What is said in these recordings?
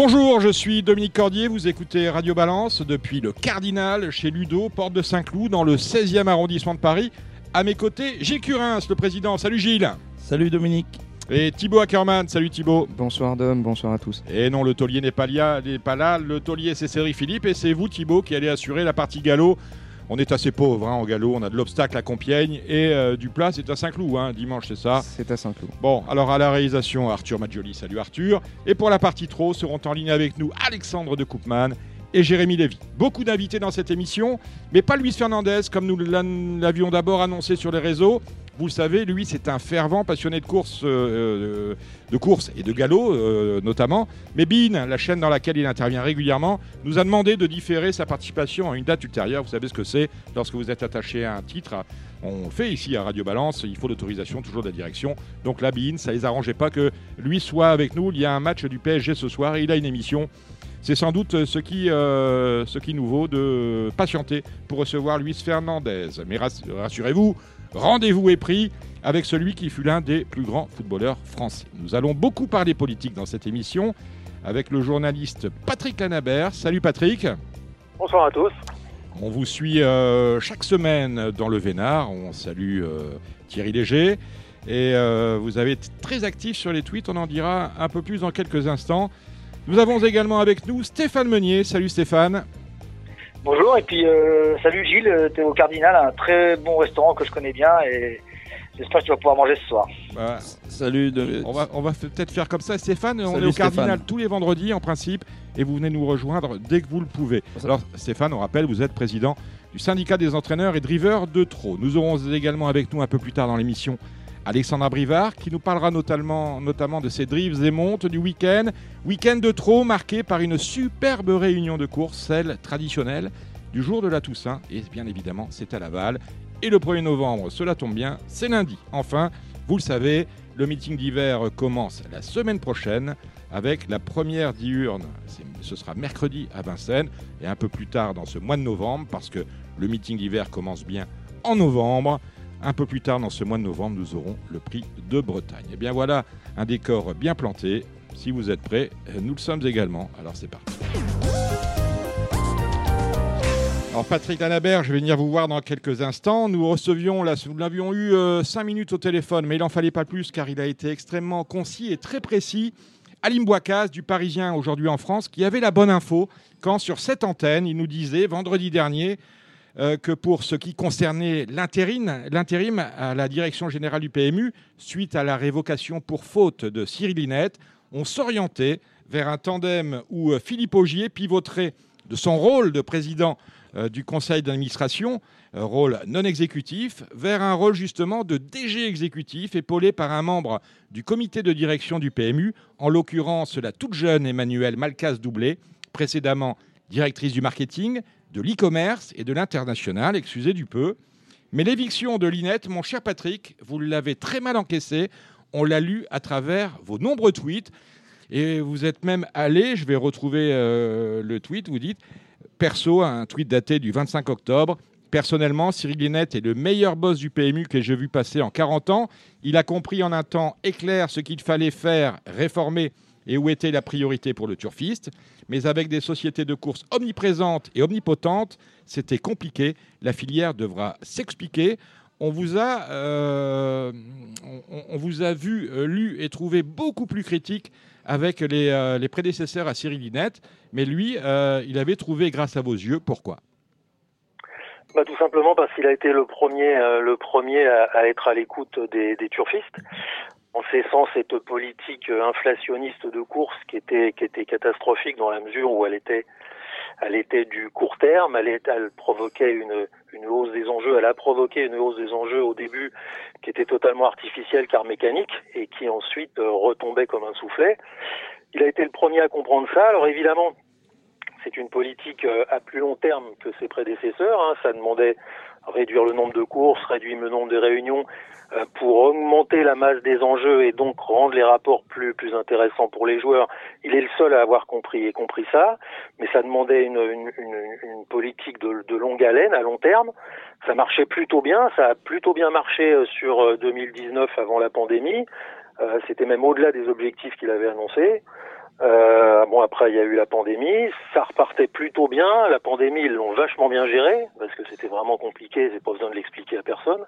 Bonjour, je suis Dominique Cordier, vous écoutez Radio Balance depuis le Cardinal chez Ludo, porte de Saint-Cloud, dans le 16e arrondissement de Paris. À mes côtés, Gilles Curins, le président. Salut Gilles. Salut Dominique. Et Thibaut Ackerman. Salut Thibaut. Bonsoir Dom, bonsoir à tous. Et non, le taulier n'est pas, là, n'est pas là. Le taulier, c'est Cédric Philippe. Et c'est vous, Thibaut, qui allez assurer la partie galop on est assez pauvre hein, en galop. On a de l'obstacle à Compiègne et euh, du plat, c'est à Saint-Cloud, hein, dimanche, c'est ça C'est à Saint-Cloud. Bon, alors à la réalisation, Arthur Maggioli. Salut Arthur. Et pour la partie trop, seront en ligne avec nous Alexandre de Koopman et Jérémy Lévy. Beaucoup d'invités dans cette émission, mais pas Luis Fernandez, comme nous l'avions d'abord annoncé sur les réseaux. Vous le savez, lui, c'est un fervent passionné de course, euh, euh, de course et de galop euh, notamment. Mais Bean, la chaîne dans laquelle il intervient régulièrement, nous a demandé de différer sa participation à une date ultérieure. Vous savez ce que c'est lorsque vous êtes attaché à un titre. On fait ici à Radio Balance, il faut l'autorisation toujours de la direction. Donc la Bean, ça les arrangeait pas que lui soit avec nous. Il y a un match du PSG ce soir et il a une émission c'est sans doute ce qui, ce qui nous vaut de patienter pour recevoir Luis Fernandez. Mais rassurez-vous, Rendez-vous est pris avec celui qui fut l'un des plus grands footballeurs français. Nous allons beaucoup parler politique dans cette émission avec le journaliste Patrick Lanabert. Salut Patrick. Bonsoir à tous. On vous suit euh, chaque semaine dans le Vénard. On salue euh, Thierry Léger. Et euh, vous avez été très actif sur les tweets. On en dira un peu plus dans quelques instants. Nous avons également avec nous Stéphane Meunier. Salut Stéphane. Bonjour, et puis euh, salut Gilles, euh, tu es au Cardinal, un très bon restaurant que je connais bien et j'espère que tu vas pouvoir manger ce soir. Bah, salut. On va, on va peut-être faire comme ça. Stéphane, on est au Cardinal tous les vendredis en principe et vous venez nous rejoindre dès que vous le pouvez. Alors Stéphane, on rappelle, vous êtes président du syndicat des entraîneurs et drivers de Trot. Nous aurons également avec nous un peu plus tard dans l'émission Alexandra Brivard qui nous parlera notamment, de ses drives et montes du week-end. Week-end de trop marqué par une superbe réunion de course, celle traditionnelle du jour de la Toussaint. Et bien évidemment, c'est à Laval. Et le 1er novembre, cela tombe bien, c'est lundi. Enfin, vous le savez, le meeting d'hiver commence la semaine prochaine avec la première diurne. Ce sera mercredi à Vincennes et un peu plus tard dans ce mois de novembre parce que le meeting d'hiver commence bien en novembre. Un peu plus tard dans ce mois de novembre, nous aurons le prix de Bretagne. Et eh bien voilà, un décor bien planté. Si vous êtes prêts, nous le sommes également. Alors c'est parti. Alors Patrick Lanabert, je vais venir vous voir dans quelques instants. Nous recevions, là, nous l'avions eu euh, cinq minutes au téléphone, mais il n'en fallait pas plus car il a été extrêmement concis et très précis. Alim Boicaz, du Parisien aujourd'hui en France, qui avait la bonne info quand sur cette antenne, il nous disait vendredi dernier que pour ce qui concernait l'intérim à la direction générale du PMU, suite à la révocation pour faute de Cyril Linette, on s'orientait vers un tandem où euh, Philippe Augier pivoterait de son rôle de président euh, du conseil d'administration, rôle non exécutif, vers un rôle justement de DG exécutif, épaulé par un membre du comité de direction du PMU, en l'occurrence la toute jeune Emmanuelle Malcas-Doublé, précédemment directrice du marketing, de l'e-commerce et de l'international, excusez du peu. Mais l'éviction de Linette, mon cher Patrick, vous l'avez très mal encaissé. On l'a lu à travers vos nombreux tweets. Et vous êtes même allé, je vais retrouver euh, le tweet, vous dites, perso, un tweet daté du 25 octobre. Personnellement, Cyril Linette est le meilleur boss du PMU que j'ai vu passer en 40 ans. Il a compris en un temps éclair ce qu'il fallait faire, réformer et où était la priorité pour le turfiste. Mais avec des sociétés de course omniprésentes et omnipotentes, c'était compliqué. La filière devra s'expliquer. On vous a, euh, on, vous a vu, euh, lu et trouvé beaucoup plus critique avec les, euh, prédécesseurs à Cyril Linette. Mais lui, il avait trouvé grâce à vos yeux. Pourquoi? Bah, tout simplement parce qu'il a été le premier, le premier à, être à l'écoute des, turfistes en cessant cette politique inflationniste de course qui était catastrophique dans la mesure où elle était du court terme, elle, provoquait une hausse des enjeux, elle a provoqué une hausse des enjeux au début qui était totalement artificielle car mécanique et qui ensuite euh, retombait comme un soufflet. Il a été le premier à comprendre ça. Alors évidemment, c'est une politique euh, à plus long terme que ses prédécesseurs. Hein. Ça demandait réduire le nombre de courses, réduire le nombre de réunions euh, pour augmenter la masse des enjeux et donc rendre les rapports plus plus intéressants pour les joueurs. Il est le seul à avoir compris et compris ça, mais ça demandait une, une, une, politique de, de, longue haleine, à long terme. Ça marchait plutôt bien, ça a plutôt bien marché euh, sur 2019 euh, avant la pandémie. C'était même au-delà des objectifs qu'il avait annoncés. Euh, bon, après, il y a eu la pandémie. Ça repartait plutôt bien. La pandémie, ils l'ont vachement bien géré parce que c'était vraiment compliqué. J'ai pas besoin de l'expliquer à personne.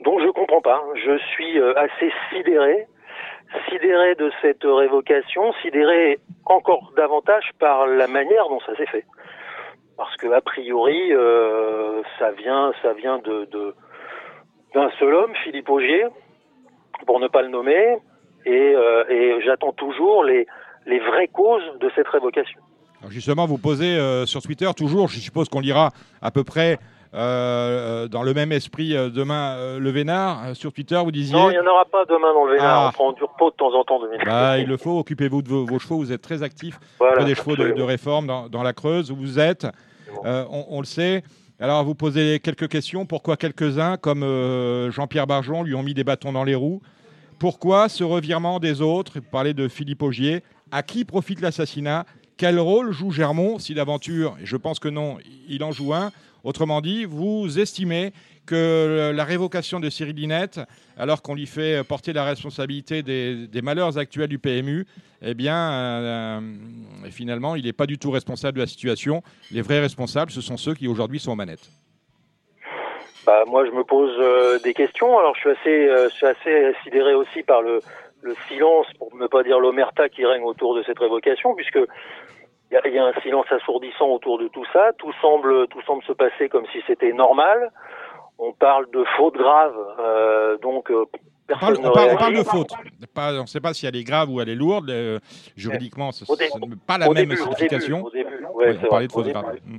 Donc, je comprends pas. Je suis euh, assez sidéré, sidéré de cette révocation, sidéré encore davantage par la manière dont ça s'est fait. Parce que a priori, euh, ça vient, ça vient de d'un seul homme, Philippe Augier, pour ne pas le nommer, et, euh, et j'attends toujours les les vraies causes de cette révocation. justement, vous posez euh, sur Twitter toujours, je suppose qu'on lira à peu près euh, dans le même esprit euh, demain le Vénard sur Twitter, vous disiez Non, il n'y en aura pas demain dans le Vénard. Ah. On prend du repos de temps en temps. Bah, il le faut. Occupez-vous de vos, chevaux. Vous êtes très actif. Voilà, des chevaux de, réforme dans, la Creuse où vous êtes. on, le sait. Alors, vous posez quelques questions. Pourquoi quelques-uns, comme Jean-Pierre Barjon, lui ont mis des bâtons dans les roues? Pourquoi ce revirement des autres? Vous parlez de Philippe Augier. À qui profite l'assassinat? Quel rôle joue Germont si l'aventure, je pense que non, il en joue un? Autrement dit, vous estimez que la révocation de Cyril Linette, alors qu'on lui fait porter la responsabilité des, malheurs actuels du PMU, eh bien, euh, finalement, il n'est pas du tout responsable de la situation. Les vrais responsables, ce sont ceux qui aujourd'hui sont aux manettes. Bah, moi, je me pose euh, des questions. Alors, je suis assez, euh, je suis assez sidéré aussi par le, le silence, pour ne pas dire l'omerta qui règne autour de cette révocation, puisque il y, a, un silence assourdissant autour de tout ça. Tout semble, tout semble se passer comme si c'était normal. On parle de faute grave, euh, donc euh, personne on parle, on parle, de faute. Pas, on ne sait pas si elle est grave ou elle est lourde. Euh, juridiquement, ce n'est pas la même signification. Au début, ouais, on parlait de faute grave. Mm.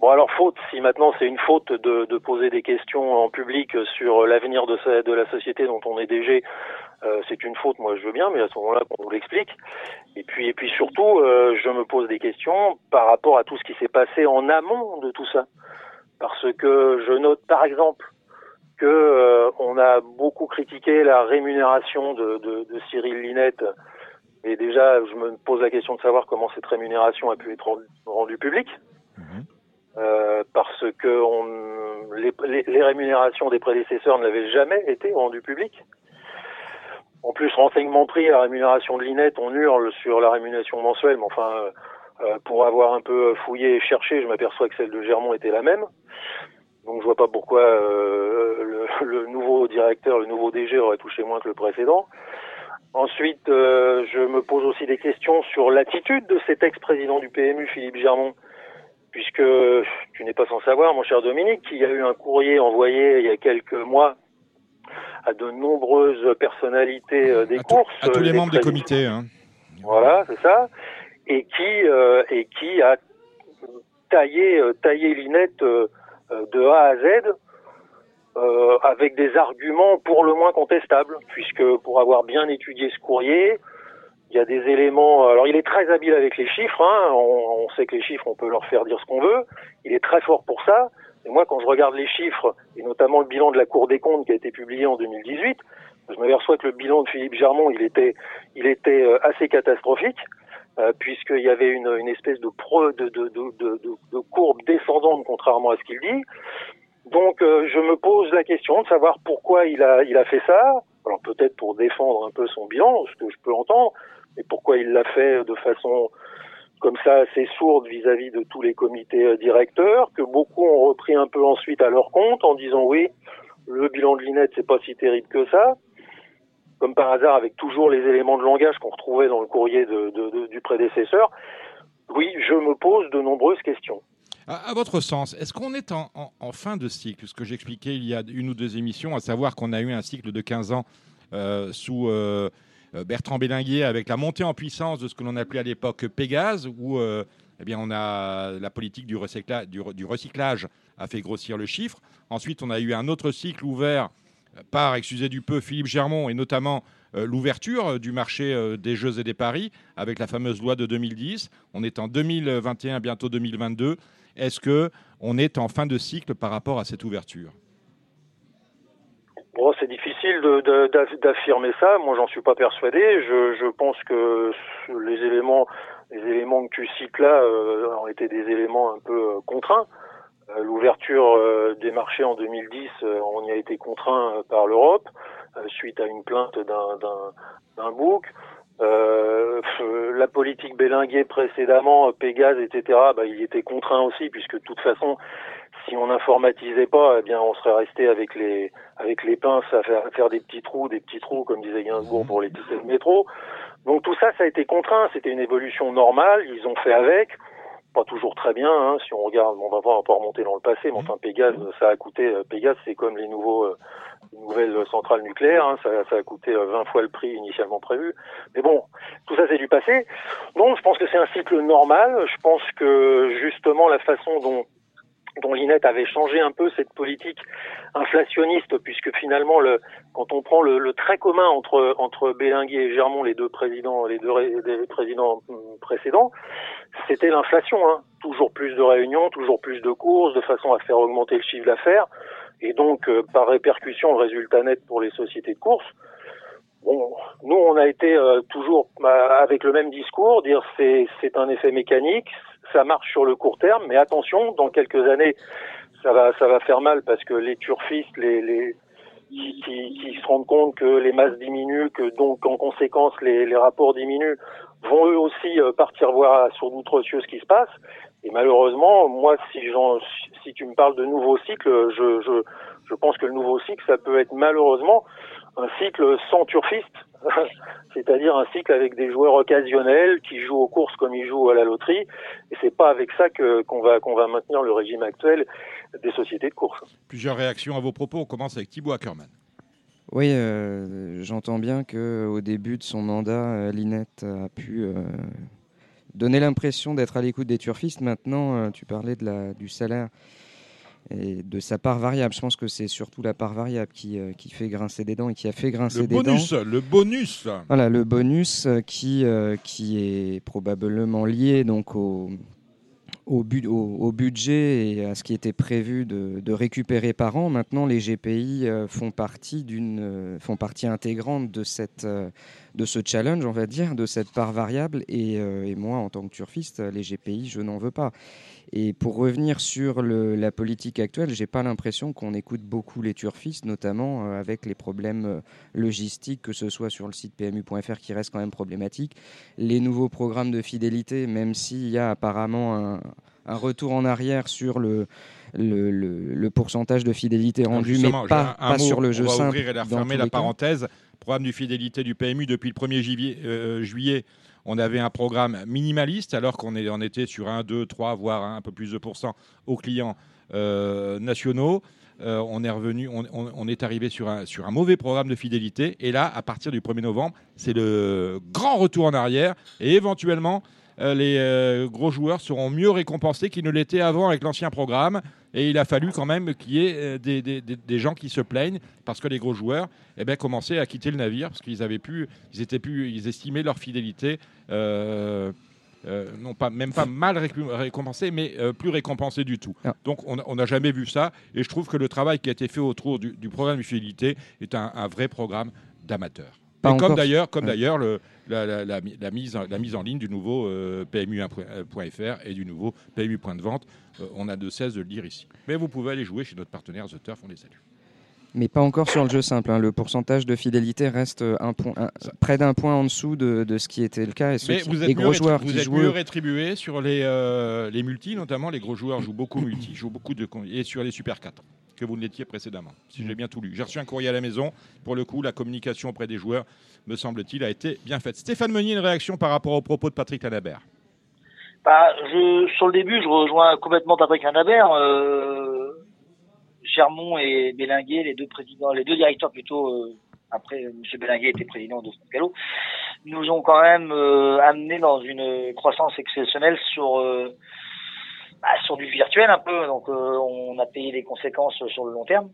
Bon alors faute, si maintenant c'est une faute de, de, poser des questions en public sur l'avenir de, de la société dont on est DG, euh, c'est une faute, moi je veux bien, mais à ce moment-là qu'on nous l'explique. Et puis, et puis surtout, euh, je me pose des questions par rapport à tout ce qui s'est passé en amont de tout ça, parce que je note par exemple que euh, on a beaucoup critiqué la rémunération de, de, de, Cyril Linette, et déjà je me pose la question de savoir comment cette rémunération a pu être rendue publique. Mhm. parce que on, les, les, les, rémunérations des prédécesseurs ne l'avaient jamais été rendues publiques. En plus, renseignement pris, la rémunération de l'INET, on hurle sur la rémunération mensuelle, mais enfin, euh, euh, pour avoir un peu fouillé et cherché, je m'aperçois que celle de Germont était la même. Donc je vois pas pourquoi euh, le, nouveau directeur, le nouveau DG aurait touché moins que le précédent. Ensuite, je me pose aussi des questions sur l'attitude de cet ex-président du PMU, Philippe Germont, puisque tu n'es pas sans savoir, mon cher Dominique, qu'il y a eu un courrier envoyé il y a quelques mois à de nombreuses personnalités euh, des courses. À tous les, membres des comités. Hein. Voilà, c'est ça. Et qui, euh, et qui a taillé, euh, taillé Linette de A à Z euh, avec des arguments pour le moins contestables, puisque pour avoir bien étudié ce courrier, il y a des éléments. Alors, il est très habile avec les chiffres. Hein, on, on, sait que les chiffres, on peut leur faire dire ce qu'on veut. Il est très fort pour ça. Et moi, quand je regarde les chiffres, et notamment le bilan de la Cour des comptes qui a été publié en 2018, je m'aperçois que le bilan de Philippe Germont, il était, il était euh, assez catastrophique, euh, puisqu'il y avait une, une espèce de, pro, de, de, de, courbe descendante, contrairement à ce qu'il dit. Donc, euh, je me pose la question de savoir pourquoi il a, il a fait ça. Alors peut-être pour défendre un peu son bilan, ce que je peux entendre, mais pourquoi il l'a fait de façon comme ça assez sourde vis-à-vis de tous les comités euh, directeurs, que beaucoup ont repris un peu ensuite à leur compte en disant oui, le bilan de l'INET c'est pas si terrible que ça, comme par hasard avec toujours les éléments de langage qu'on retrouvait dans le courrier du prédécesseur. Oui, je me pose de nombreuses questions. À, votre sens, est-ce qu'on est en, fin de cycle? Ce que j'expliquais il y a une ou deux émissions, à savoir qu'on a eu un cycle de 15 ans euh, sous euh, Bertrand Bélinguier avec la montée en puissance de ce que l'on appelait à l'époque Pégase, où euh, eh bien, on a la politique du, recyclage, a fait grossir le chiffre. Ensuite, on a eu un autre cycle ouvert par, excusez du peu, Philippe Germont et notamment euh, l'ouverture du marché des jeux et des paris avec la fameuse loi de 2010. On est en 2021, bientôt 2022. Est-ce que on est en fin de cycle par rapport à cette ouverture? Bon, c'est difficile d'affirmer ça. Moi, j'en suis pas persuadé. Je, je, pense que les éléments, les éléments que tu cites là euh, ont été des éléments un peu euh, contraints. Euh, l'ouverture euh, des marchés en 2010, on y a été contraint par l'Europe suite à une plainte d'un bouc. la politique bélinguée précédemment, Pégase, etc., bah, il était contraint aussi, puisque de toute façon, si on n'informatisait pas, eh bien, on serait resté avec les avec les pinces à faire, faire des petits trous, des petits trous, comme disait Gainsbourg pour les tickets de métro. Donc tout ça, ça a été contraint. C'était une évolution normale. Ils ont fait avec. Pas toujours très bien. Hein. Si on regarde, on va voir, on peut remonter dans le passé. Mais enfin, Pégase, ça a coûté. Euh, Pégase, c'est comme les nouveaux euh, nouvelles centrales nucléaires. Hein. Ça, ça, a coûté 20 euh, fois le prix initialement prévu. Mais bon, tout ça, c'est du passé. Donc, je pense que c'est un cycle normal. Je pense que justement, la façon dont dont Linette avait changé un peu cette politique inflationniste, puisque finalement, le, quand on prend le, le trait commun entre entre Bélinguer et Germont, les deux présidents, les deux présidents hum, précédents, c'était l'inflation. Hein. Toujours plus de réunions, toujours plus de courses, de façon à faire augmenter le chiffre d'affaires, et donc euh, par répercussion, le résultat net pour les sociétés de courses. Bon, nous, on a été euh, toujours bah, avec le même discours, dire c'est c'est un effet mécanique, ça marche sur le court terme, mais attention, dans quelques années, ça va, ça va faire mal parce que les turfistes, les, les qui, qui, se rendent compte que les masses diminuent, que donc en conséquence les, les rapports diminuent, vont eux aussi euh, partir voir sur d'autres cieux ce qui se passe. Et malheureusement, moi, si, si tu me parles de nouveau cycle, je, je, je pense que le nouveau cycle, ça peut être malheureusement un cycle sans turfistes, c'est-à-dire un cycle avec des joueurs occasionnels qui jouent aux courses comme ils jouent à la loterie. Et c'est pas avec ça que qu'on va qu'on va maintenir le régime actuel des sociétés de course. Plusieurs réactions à vos propos. On commence avec Thibaut Ackerman. Oui, euh, j'entends bien que au début de son mandat, euh, Linette a pu euh, donner l'impression d'être à l'écoute des turfistes. Maintenant, tu parlais de la, du salaire et de sa part variable. Je pense que c'est surtout la part variable qui, euh, qui fait grincer des dents et qui a fait grincer des bonus, dents. Le bonus Voilà, le bonus euh, qui, euh, qui est probablement lié donc au, au, au, budget et à ce qui était prévu de, de récupérer par an. Maintenant, les GPI font partie, d'une, font partie intégrante de, cette, de ce challenge, on va dire, de cette part variable. Et, et moi, en tant que turfiste, les GPI, je n'en veux pas. Et pour revenir sur le, la politique actuelle, j'ai pas l'impression qu'on écoute beaucoup les turfistes, notamment euh, avec les problèmes euh, logistiques, que ce soit sur le site PMU.fr qui reste quand même problématique, les nouveaux programmes de fidélité, même s'il y a apparemment un, un, retour en arrière sur le, le, le, le pourcentage de fidélité rendu, mais pas, pas sur le jeu simple. On va ouvrir et refermer la parenthèse. Programme de fidélité du PMU depuis le 1er juillet, euh, juillet on avait un programme minimaliste alors qu'on en était sur 1, 2, 3, voire un peu plus de pourcents aux clients euh, nationaux. Euh, on est revenu, on, est arrivé sur un, sur un mauvais programme de fidélité. Et là, à partir du 1er novembre, c'est le grand retour en arrière. Et éventuellement, les gros joueurs seront mieux récompensés qu'ils ne l'étaient avant avec l'ancien programme. Et il a fallu quand même qu'il y ait euh, des, des, des, gens qui se plaignent parce que les gros joueurs eh ben, commençaient à quitter le navire parce qu'ils avaient pu, ils étaient plus, ils estimaient leur fidélité. Euh, euh, non pas même pas mal récompensé, mais plus récompensé du tout. Ah. Donc on n'a jamais vu ça, et je trouve que le travail qui a été fait autour du, du programme de fidélité est un, un vrai programme Comme d'ailleurs, comme d'ailleurs le, la, la, la, mise, la mise en ligne du nouveau euh, PMU.fr et du nouveau PMU Point de Vente. Euh, on a de cesse de le dire ici. Mais vous pouvez aller jouer chez notre partenaire The Turf, on les salue. Mais pas encore sur le jeu simple. Hein. Le pourcentage de fidélité reste un point, près d'un point en dessous de, de, ce qui était le cas. Et Mais vous êtes les gros joueurs vous êtes mieux rétribués sur les, euh, les multis, notamment. Les gros joueurs jouent beaucoup multi, jouent beaucoup de et sur les Super 4 que vous ne l'étiez précédemment, si j'ai bien tout lu. J'ai reçu un courrier à la maison. Pour le coup, la communication auprès des joueurs, me semble-t-il, a été bien faite. Stéphane Meunier, une réaction par rapport aux propos de Patrick Lanabert bah, je, Sur le début, je rejoins complètement Patrick Lanabert. Euh, Germont et Bélinguer, les deux présidents, les deux directeurs plutôt, euh, après M. Bélinguer était président de Gallo, nous ont quand même euh, amené dans une croissance exceptionnelle sur euh, bah, sur du virtuel un peu. Donc euh, on a payé les conséquences sur le long terme.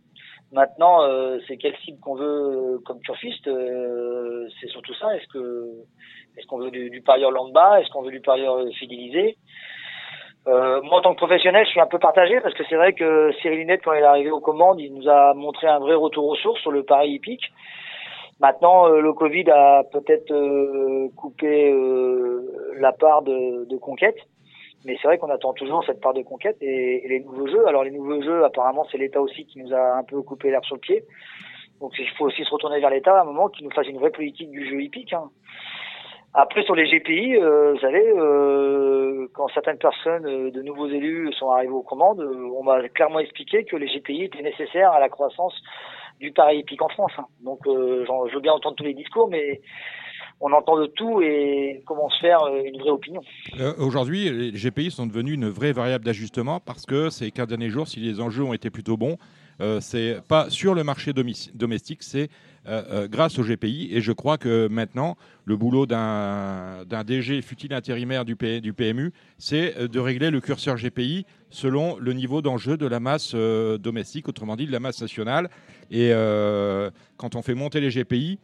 Maintenant, euh, c'est quelle cible qu'on veut comme turfiste euh, C'est surtout ça. Est-ce que est-ce qu'on veut du, du parieur lambda? Est-ce qu'on veut du parieur fidélisé? Euh, moi, en tant que professionnel, je suis un peu partagé parce que c'est vrai que Cyril Linette, quand il est arrivé aux commandes, il nous a montré un vrai retour aux sources sur le pari hippique. Maintenant, euh, le Covid a peut-être euh, coupé euh, la part de conquête, mais c'est vrai qu'on attend toujours cette part de conquête et, les nouveaux jeux. Alors les nouveaux jeux, apparemment, c'est l'État aussi qui nous a un peu coupé l'herbe sur le pied. Donc il faut aussi se retourner vers l'État à un moment qui nous fasse une vraie politique du jeu hippique. Hein. Après, sur les GPI, euh, vous savez, euh, quand certaines personnes, euh, de nouveaux élus, sont arrivés aux commandes, euh, on m'a clairement expliqué que les GPI étaient nécessaires à la croissance du pari hippique en France. hein. Donc, euh, je veux bien entendre tous les discours, mais on entend de tout et comment se faire euh, une vraie opinion. Euh, Aujourd'hui, les GPI sont devenus une vraie variable d'ajustement parce que ces 15 derniers jours, si les enjeux ont été plutôt bons, euh, c'est pas sur le marché domestique, c'est euh, grâce aux GPI. Et je crois que maintenant, le boulot d'un DG, fut-il intérimaire du, du PMU, c'est de régler le curseur GPI selon le niveau d'enjeu de la masse domestique, autrement dit de la masse nationale. Et quand on fait monter les GPI,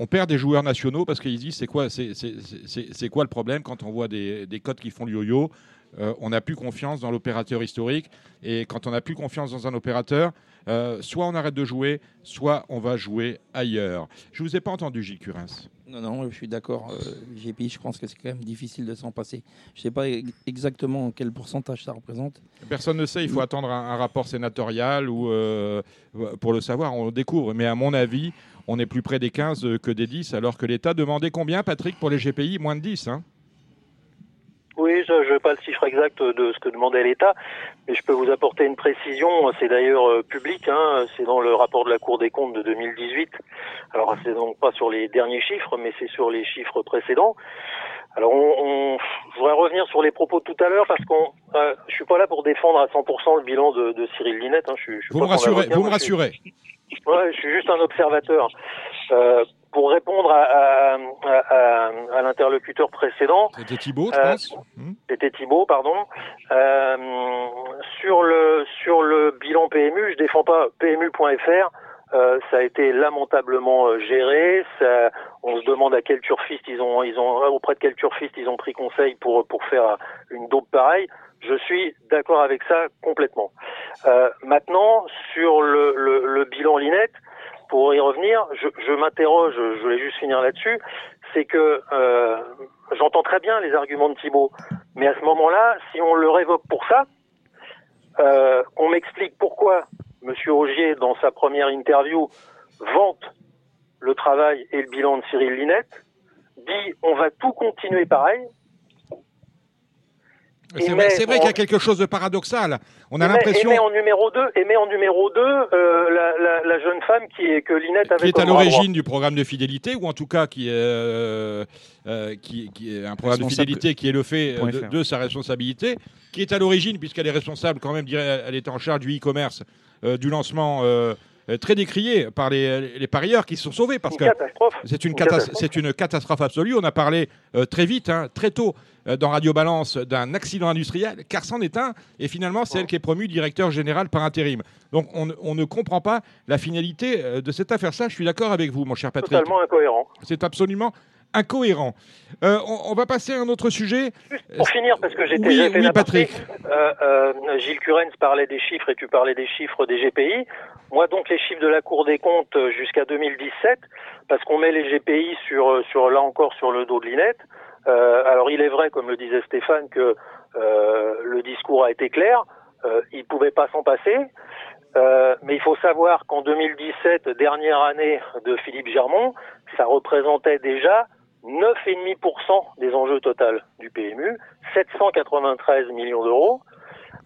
on perd des joueurs nationaux parce qu'ils disent c'est quoi, c'est, quoi le problème quand on voit des, des cotes qui font le yo-yo? Euh, On n'a plus confiance dans l'opérateur historique et quand on n'a plus confiance dans un opérateur, euh, soit on arrête de jouer, soit on va jouer ailleurs. Je vous ai pas entendu, Gilles Curins. Non, non, je suis d'accord. Euh, GPI, je pense que c'est quand même difficile de s'en passer. Je ne sais pas exactement quel pourcentage ça représente. Personne ne sait, il faut attendre un, un rapport sénatorial ou euh, pour le savoir, on le découvre. Mais à mon avis, on est plus près des 15 que des 10, alors que l'État demandait combien, Patrick, pour les GPI Moins de 10. Hein Oui, je n'ai pas le chiffre exact de ce que demandait l'État, mais je peux vous apporter une précision. C'est d'ailleurs euh, public, hein, c'est dans le rapport de la Cour des comptes de 2018. Alors, c'est donc pas sur les derniers chiffres, mais c'est sur les chiffres précédents. Alors, on, on- je voudrais revenir sur les propos de tout à l'heure parce qu'on, euh, je suis pas là pour défendre à 100% le bilan de, de Cyril Linette. Hein, je, je Vous me rassurez, vous me suis- rassurez. Ouais, je suis juste un observateur. Euh, pour répondre à, à, à, à- l'interlocuteur précédent, C'était Thibault, je Euh, pense. Hmm? c'était Thibault, pardon. Euh, sur le sur le bilan PMU, je défends pas PMU.fr. Euh, ça a été lamentablement euh, géré. Ça, on se demande à quel turfiste ils ont ils ont auprès de quel turfiste ils ont pris conseil pour pour faire une dope pareille. Je suis d'accord avec ça complètement. Euh, maintenant, sur le, le, le bilan Linette, pour y revenir, je, je m'interroge, je voulais juste finir là-dessus, c'est que euh, j'entends très bien les arguments de Thibault, mais à ce moment-là, si on le révoque pour ça, euh, on m'explique pourquoi Monsieur Augier, dans sa première interview, vante le travail et le bilan de Cyril Linette, dit on va tout continuer pareil, C'est vrai, qu'il y a quelque chose de paradoxal. On a l'impression et met en numéro 2 et met en numéro 2 la, la, la jeune femme qui est que Linette avait qui est à l'origine du programme de fidélité, ou en tout cas qui est, euh, euh, qui, qui est un programme de fidélité qui est le fait euh, de, sa responsabilité, qui est à l'origine, puisqu'elle est responsable quand même, elle était en charge du e-commerce, du lancement euh, euh, très décrié par les, les parieurs qui se sont sauvés, parce Une que c'est une, Une catas- catastrophe. c'est une catastrophe absolue. On a parlé euh, très vite, hein, très tôt, euh, dans Radio Balance, d'un accident industriel, car c'en est un, et finalement, c'est elle qui est promue directeur général par intérim. Donc, on, ne- on ne comprend pas la finalité euh, de cette affaire. Ça, je suis d'accord avec vous, mon cher Patrick. Totalement incohérent. C'est absolument incohérent. Euh, on, on va passer à un autre sujet. Pour finir, parce que j'étais Oui, oui, Patrick. euh, euh, Gilles Curens parlait des chiffres et tu parlais des chiffres des GPI. Moi, donc, les chiffres de la Cour des comptes euh, jusqu'à 2017, parce qu'on met les GPI sur, euh, sur là encore sur le dos de Linette. Euh, alors, il est vrai, comme le disait Stéphane, que euh, le discours a été clair. Euh, il pouvait pas s'en passer. Euh, mais il faut savoir qu'en 2017, dernière année de Philippe Germont, ça représentait déjà 9,5% des enjeux total du PMU, 793 millions d'euros,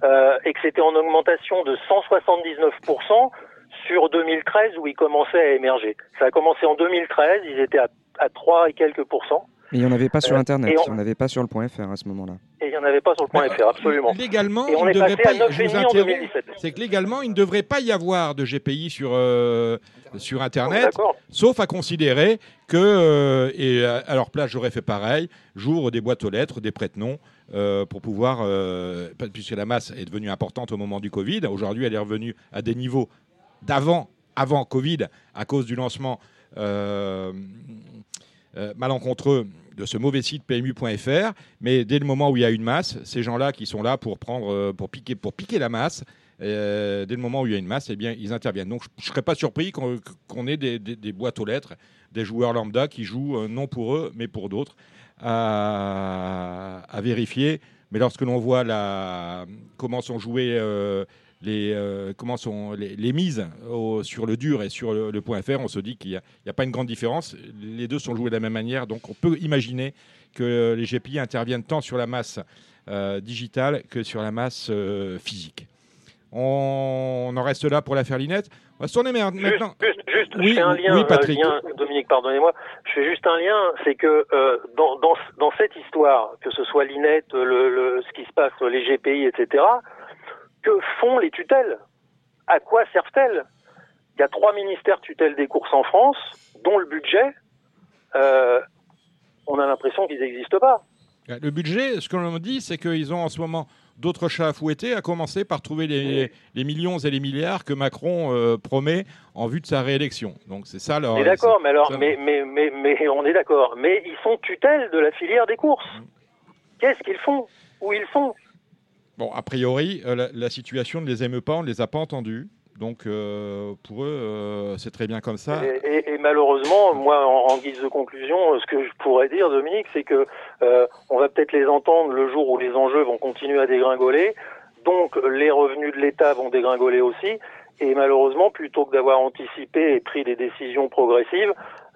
euh, et que c'était en augmentation de 179% sur 2013 où ils commençaient à émerger. Ça a commencé en 2013, ils étaient à, à 3 et quelques pourcents, Mais il n'y en avait pas sur Euh, Internet, il n'y en avait pas sur le point .fr à ce moment-là. et il n'y en avait pas sur le point .fr, absolument. Légalement, Et on il est devrait passé pas. à je vous 9,5 en interromps. 2017. C'est que légalement, il ne devrait pas y avoir de GPI sur, euh, sur Internet. D'accord Sauf à considérer que, euh, et à leur place, j'aurais fait pareil, j'ouvre des boîtes aux lettres, des prête-noms, euh, pour pouvoir, euh, puisque la masse est devenue importante au moment du Covid, aujourd'hui elle est revenue à des niveaux d'avant avant Covid à cause du lancement euh, euh, malencontreux de ce mauvais site PMU.fr, mais dès le moment où il y a une masse, ces gens-là qui sont là pour prendre, euh, pour piquer, pour piquer la masse, euh, dès le moment où il y a une masse, eh bien, ils interviennent. Donc, je ne serais pas surpris qu'on ait des, boîtes aux lettres, des joueurs lambda qui jouent euh, non pour eux, mais pour d'autres, à, vérifier. Mais lorsque l'on voit la, comment sont jouées euh, les, euh, comment sont les, les mises au- sur le dur et sur le, le point .fr, on se dit qu'il n'y a, pas une grande différence. Les deux sont joués de la même manière, donc on peut imaginer que les GPI interviennent tant sur la masse euh, digitale que sur la masse euh, physique. On, on en reste là pour l'affaire Linette. On va se tourner Juste, maintenant. juste, juste, Oui, je fais un lien, oui, Patrick. lien, Dominique, pardonnez-moi, je fais juste un lien, c'est que euh, dans, dans, dans cette histoire, que ce soit l'INET, le, le, ce qui se passe, les GPI, etc., que font les tutelles? À quoi servent-elles? Il y a trois ministères tutelles des courses en France, dont le budget, euh, on a l'impression qu'ils n'existent pas. Le budget, ce que l'on me dit, c'est qu'ils ont en ce moment d'autres chats à fouetter, à commencer par trouver les, les millions et les milliards que Macron euh, promet en vue de sa réélection. Donc c'est ça leur. On est d'accord, mais alors, mais, mais, mais, mais on est d'accord. Mais ils sont tutelles de la filière des courses. Qu'est-ce qu'ils font? Où ils sont? Bon, a priori, euh, la, situation ne les émeut pas, on ne les a pas entendus. Donc euh, pour eux, euh, c'est très bien comme ça. Et, malheureusement, moi, en, guise de conclusion, ce que je pourrais dire, Dominique, c'est que on va peut-être les entendre le jour où les enjeux vont continuer à dégringoler. Donc, les revenus de l'État vont dégringoler aussi. Et malheureusement, plutôt que d'avoir anticipé et pris des décisions progressives,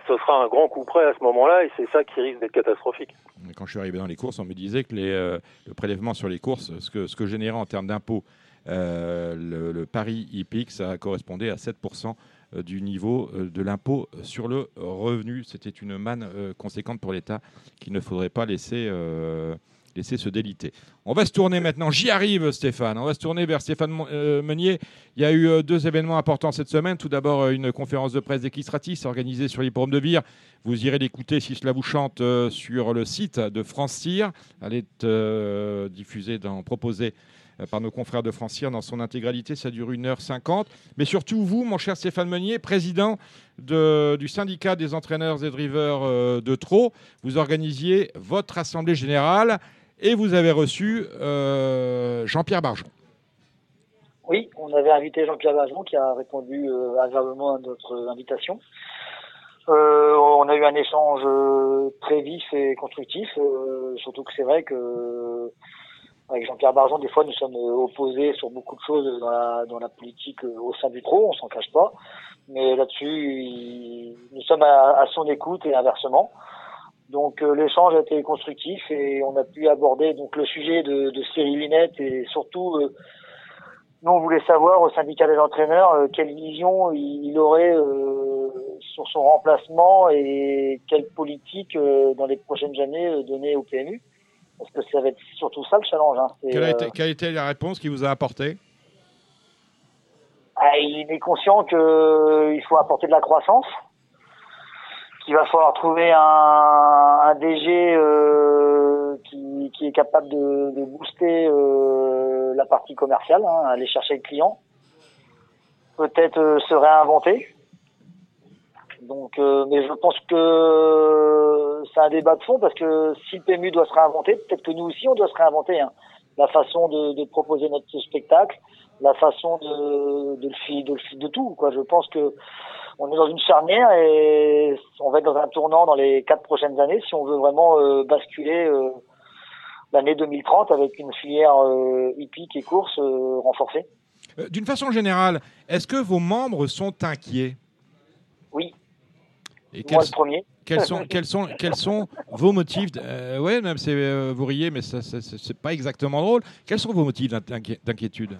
ce sera un grand coup près à ce moment-là, et c'est ça qui risque d'être catastrophique. Quand je suis arrivé dans les courses, on me disait que euh, le prélèvement sur les courses, ce que, ce que générait en termes d'impôts euh, le, le pari hippique, ça correspondait à 7% du niveau euh, de l'impôt sur le revenu. C'était une manne euh, conséquente pour l'État qu'il ne faudrait pas laisser, euh, laisser se déliter. On va se tourner maintenant, j'y arrive Stéphane, on va se tourner vers Stéphane euh, Meunier. Il y a eu euh, deux événements importants cette semaine. Tout d'abord, euh, une conférence de presse d'Equistratis organisée sur l'hipporome de Vire. Vous irez l'écouter si cela vous chante sur le site de France. Elle est diffusée, dans, proposée par nos confrères de France Cyr dans son intégralité. Ça dure 1h50. Mais surtout, vous, mon cher Stéphane Meunier, président de- du syndicat des entraîneurs et drivers de Trot, vous organisiez votre assemblée générale et vous avez reçu euh, Jean-Pierre Barjon. Oui, on avait invité Jean-Pierre Bajon qui a répondu euh, agréablement à notre invitation. Euh, on a eu un échange très vif et constructif, surtout que c'est vrai que avec Jean-Pierre Barjon, des fois, nous sommes opposés sur beaucoup de choses dans la, dans la politique au sein du pro, on s'en cache pas. Mais là-dessus, nous sommes à son écoute et inversement. Donc euh, l'échange a été constructif et on a pu aborder donc le sujet de, de Cyril Linette et surtout euh, nous, on voulait savoir au syndicat des entraîneurs euh, quelle vision il, il aurait euh, sur son remplacement et quelle politique euh, dans les prochaines années euh, donner au PMU. Parce que ça va être surtout ça le challenge. Hein. Quelle a, été, quelle été la réponse qu'il vous a apportée? Ah, il est conscient qu'il faut apporter de la croissance, qu'il va falloir trouver un, un DG euh, qui, qui est capable de, de booster euh, la partie commerciale, hein, aller chercher le client, peut-être euh, se réinventer. Donc, euh, mais je pense que c'est un débat de fond parce que si le PMU doit se réinventer, peut-être que nous aussi on doit se réinventer. Hein. La façon de, de proposer notre spectacle, la façon de, de, le fi- de, le fi- de tout. Quoi. Je pense que on est dans une charnière et on va être dans un tournant dans les quatre prochaines années si on veut vraiment euh, basculer euh, l'année 2030 avec une filière euh, hippique et course renforcée. D'une façon générale, est-ce que vos membres sont inquiets? Oui, Et moi quels, le premier. quels sont, quels, sont, quels sont vos motifs euh, Ouais, même c'est euh, vous riez, mais ça, ça- c'est pas exactement drôle. Quels sont vos motifs d'inqui- d'inquiétude?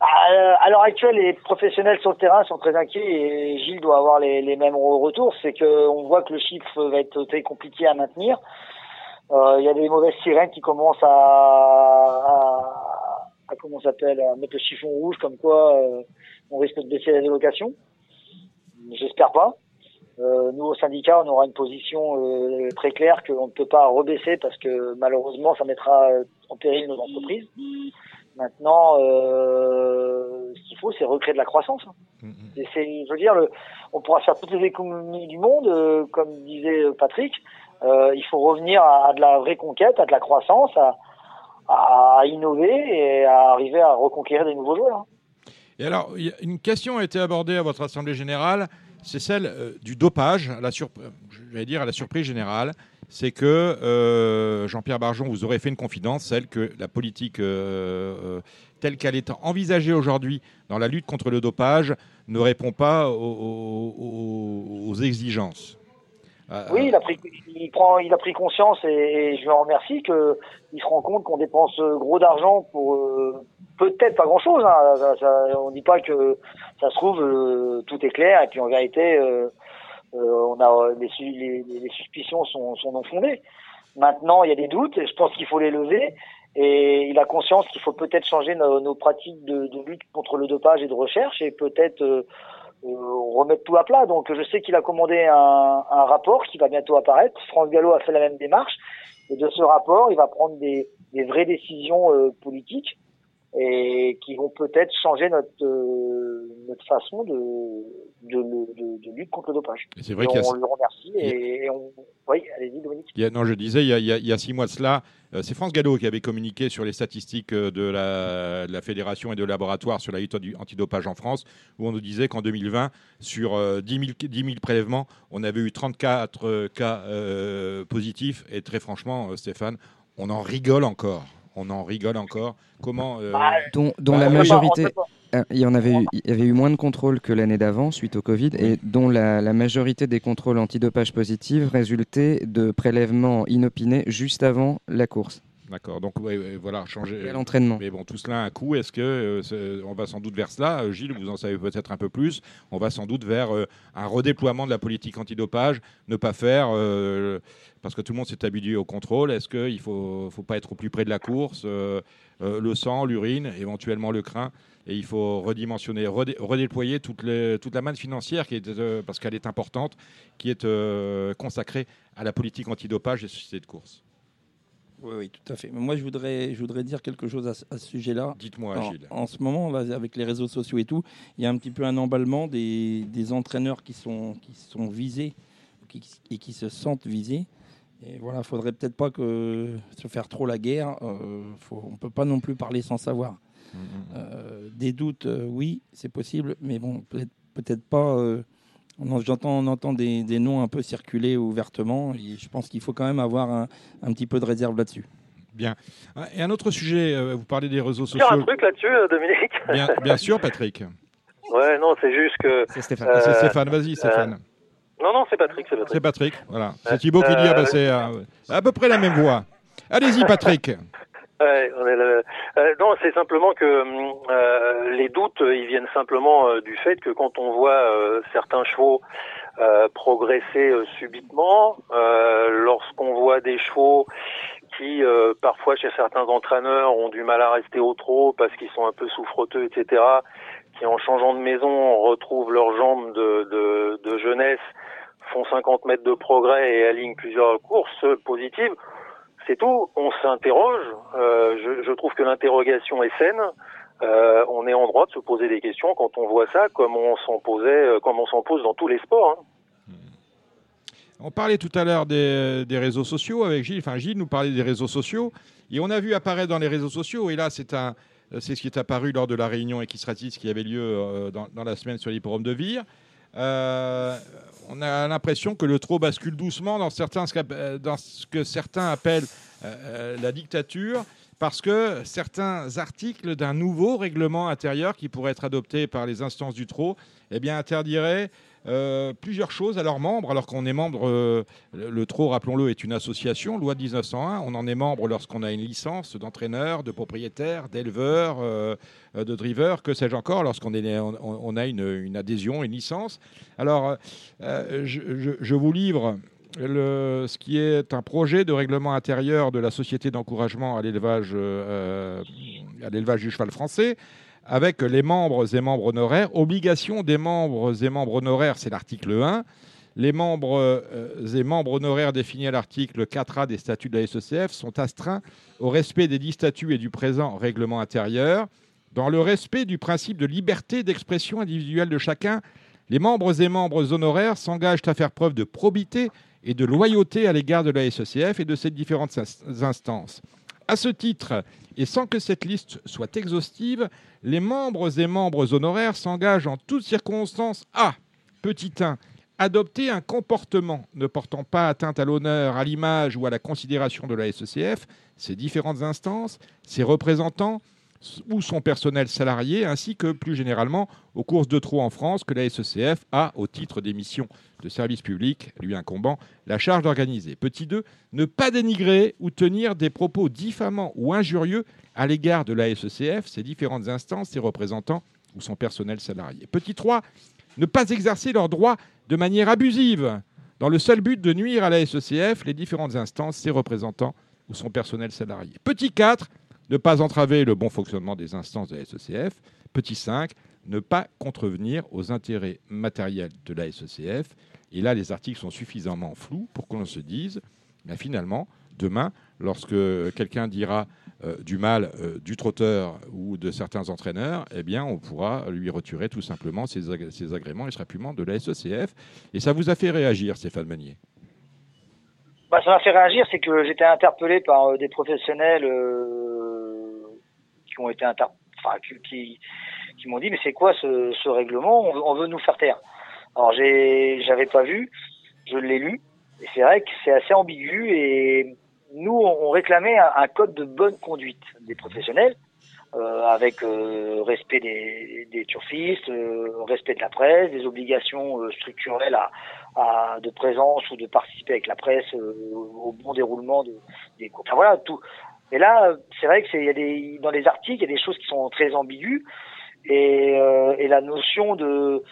À, à l'heure actuelle, les professionnels sur le terrain sont très inquiets et Gilles doit avoir les, les mêmes retours. C'est que on voit que le chiffre va être très compliqué à maintenir. Euh, Il y a des mauvaises sirènes qui commencent à, à, à comment s'appelle, à mettre le chiffon rouge, comme quoi euh, on risque de baisser les allocations. J'espère pas. Euh, nous, au syndicat, on aura une position euh, très claire qu'on ne peut pas rebaisser parce que malheureusement, ça mettra euh, en péril nos entreprises. Maintenant, euh, ce qu'il faut, c'est recréer de la croissance. hein. Et c'est, je veux dire, le, on pourra faire toutes les économies du monde, comme disait Patrick. Il faut revenir à, à de la vraie conquête, à de la croissance, à, à innover et à arriver à reconquérir des nouveaux joueurs. hein. Et alors, une question a été abordée à votre Assemblée générale, c'est celle euh, du dopage, à la euh, j'allais dire à la surprise générale. C'est que euh, Jean-Pierre Barjon vous aurait fait une confidence, celle que la politique telle qu'elle est envisagée aujourd'hui dans la lutte contre le dopage ne répond pas aux exigences. Euh, Oui, il a pris, il prend, il a pris conscience et, et je le remercie que il se rend compte qu'on dépense euh, gros d'argent pour euh, peut-être pas grand-chose. Hein, ça, ça- on dit pas que ça se trouve euh, tout est clair et puis en vérité euh, euh, on a les, les, les suspicions sont, sont non fondées. Maintenant, il y a des doutes et je pense qu'il faut les lever. Et il a conscience qu'il faut peut-être changer nos, nos pratiques de, de lutte contre le dopage et de recherche et peut-être remettre tout à plat. Donc je sais qu'il a commandé un, un rapport qui va bientôt apparaître. France Gallo a fait la même démarche. Et de ce rapport, il va prendre des, des vraies décisions euh, politiques et qui vont peut-être changer notre euh, notre façon de de, de, de lutte contre le dopage. C'est vrai Et qu'il y a, on le remercie et, et on oui allez-y Dominique. il y a- non, je disais, il y a, il y six mois de cela, euh, c'est France Gallo qui avait communiqué sur les statistiques euh, de la, de la fédération et de laboratoire sur la lutte antidopage en France, où on nous disait qu'en 2020, sur euh, 10, 000, 10 000 prélèvements, on avait eu 34 euh, cas euh, positifs. Et très franchement, Stéphane, on en rigole encore. On en rigole encore. Comment euh, Ah, dont, dont Bah, la majorité. Euh, Il y en avait eu, il y avait eu moins de contrôles que l'année d'avant suite au Covid et dont la, la majorité des contrôles antidopage positifs résultaient de prélèvements inopinés juste avant la course D'accord. Donc, ouais, ouais, voilà, changer. et à l'entraînement. Mais bon, tout cela a un coût. Est-ce que euh, on va sans doute vers cela? Euh, Gilles, vous en savez peut-être un peu plus. On va sans doute vers euh, un redéploiement de la politique antidopage, ne pas faire euh, parce que tout le monde s'est habitué au contrôle. Est-ce qu'il faut, faut pas être au plus près de la course Le sang, l'urine, éventuellement le crin? Et il faut redimensionner, redé- redéployer toute, les- toute la manne financière qui est, parce qu'elle est importante, qui est consacrée à la politique antidopage et société de course. Oui, oui, tout à fait. Mais moi, je voudrais, je voudrais dire quelque chose à, ce- à ce sujet-là. Dites-moi, Gilles. en ce moment, là, avec les réseaux sociaux et tout, il y a un petit peu un emballement des, des entraîneurs qui sont, qui sont visés qui, et qui se sentent visés. Et voilà, faudrait peut-être pas que se faire trop la guerre. Euh, faut, on peut pas non plus parler sans savoir. Mm, mm. Euh, des doutes, euh, oui, c'est possible, mais bon, peut-être peut-être pas. Euh, on en- J'entends, on entend des, des noms un peu circuler ouvertement, et je pense qu'il faut quand même avoir un, un petit peu de réserve là-dessus. Bien. Ah, Et un autre sujet, euh, vous parlez des réseaux Dire un sociaux. truc là-dessus, euh, Dominique Bien, bien sûr, Patrick. Ouais, non, c'est juste que. C'est Stéphane. Euh, c'est Stéphane, vas-y, Stéphane. Non, non, c'est Patrick, c'est c'est Patrick. Patrick, voilà. C'est Thibaut qui dit, ah bah, c'est euh, à peu près la même voix. Allez-y, Patrick. Euh, non, c'est simplement que euh, les doutes, euh, ils viennent simplement du fait que quand on voit certains chevaux progresser subitement, lorsqu'on voit des chevaux qui, parfois chez certains entraîneurs, ont du mal à rester au trot parce qu'ils sont un peu souffreteux, etc., qui en changeant de maison retrouvent leurs jambes de, de, de jeunesse, font 50 mètres de progrès et alignent plusieurs courses positives, c'est tout. On s'interroge. Euh, je, trouve que l'interrogation est saine. Euh, on est en droit de se poser des questions quand on voit ça, comme on s'en posait, euh, comme on s'en pose dans tous les sports. hein. On parlait tout à l'heure des, réseaux sociaux avec Gilles. Enfin, Gilles nous parlait des réseaux sociaux. Et on a vu apparaître dans les réseaux sociaux, et là, c'est un, c'est ce qui est apparu lors de la réunion Equistratiste qui avait lieu dans, la semaine sur l'hippodrome de Vire. On a l'impression que le trot bascule doucement dans, euh, ce que certains appellent euh, la dictature, parce que certains articles d'un nouveau règlement intérieur qui pourrait être adopté par les instances du trot eh bien, interdiraient euh, plusieurs choses à leurs membres, alors qu'on est membre, euh, le, TRO, rappelons-le, est une association, loi de 1901, on en est membre lorsqu'on a une licence d'entraîneur, de propriétaire, d'éleveur, euh, de driver, que sais-je encore, lorsqu'on a une, adhésion, une licence. Alors, euh, je, vous livre ce qui est un projet de règlement intérieur de la Société d'encouragement euh, à l'élevage du cheval français, avec les membres et membres honoraires. Obligation des membres et membres honoraires, c'est l'article 1. Les membres euh, et membres honoraires définis à l'article 4A des statuts de la SECF sont astreints au respect des dix statuts et du présent règlement intérieur. Dans le respect du principe de liberté d'expression individuelle de chacun, les membres et membres honoraires s'engagent à faire preuve de probité et de loyauté à l'égard de la SECF et de ses différentes instances. À ce titre, et sans que cette liste soit exhaustive, les membres et membres honoraires s'engagent en toutes circonstances à, petit 1, adopter un comportement ne portant pas atteinte à l'honneur, à l'image ou à la considération de la SECF, ses différentes instances, ses représentants ou son personnel salarié, ainsi que plus généralement aux courses de trot en France que la SECF a, au titre des missions de service public lui incombant, la charge d'organiser. Petit 2, ne pas dénigrer ou tenir des propos diffamants ou injurieux à l'égard de la SECF, ses différentes instances, ses représentants ou son personnel salarié. Petit 3, ne pas exercer leurs droits de manière abusive, dans le seul but de nuire à la SECF, les différentes instances, ses représentants ou son personnel salarié. Petit 4, ne pas entraver le bon fonctionnement des instances de la SECF. Petit 5, ne pas contrevenir aux intérêts matériels de la SECF. Et là, les articles sont suffisamment flous pour qu'on se dise, mais finalement, demain, lorsque quelqu'un dira euh, du mal euh, du trotteur ou de certains entraîneurs, eh bien, on pourra lui retirer tout simplement ses, agréments et sera plus de la SECF. Et ça vous a fait réagir, Stéphane Manier bah, Ça m'a fait réagir, c'est que j'étais interpellé par euh, des professionnels qui ont été inter... qui, m'ont dit mais c'est quoi ce, règlement? On veut, nous faire taire. Alors j'ai j'avais pas vu, je l'ai lu et c'est vrai que c'est assez ambigu et nous on réclamait un, code de bonne conduite des professionnels euh, avec euh, respect des, des turfistes, euh, respect de la presse, des obligations structurelles à, de présence ou de participer avec la presse au bon déroulement de, des cours. Enfin, voilà tout et là, c'est vrai que c'est, y a des, dans les articles, il y a des choses qui sont très ambiguës. Et, euh, et la notion de,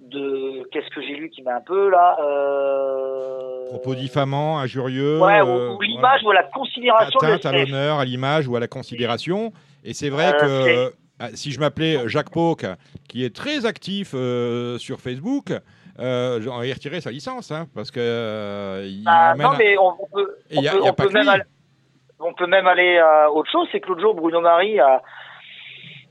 de qu'est-ce que j'ai lu qui m'a un peu là. Euh... Propos diffamants, injurieux. Ouais, ou, euh, l'image ou à la considération. Atteinte à l'honneur, à l'image ou à la considération. Et c'est vrai euh, que ah, si je m'appelais Jacques Pauque, qui est très actif euh, sur Facebook, euh, j'aurais retiré sa licence, hein, parce que. Bah, non, mais on, peut, on peut, on peut même on peut même aller à autre chose, c'est que l'autre jour, Bruno Marie a,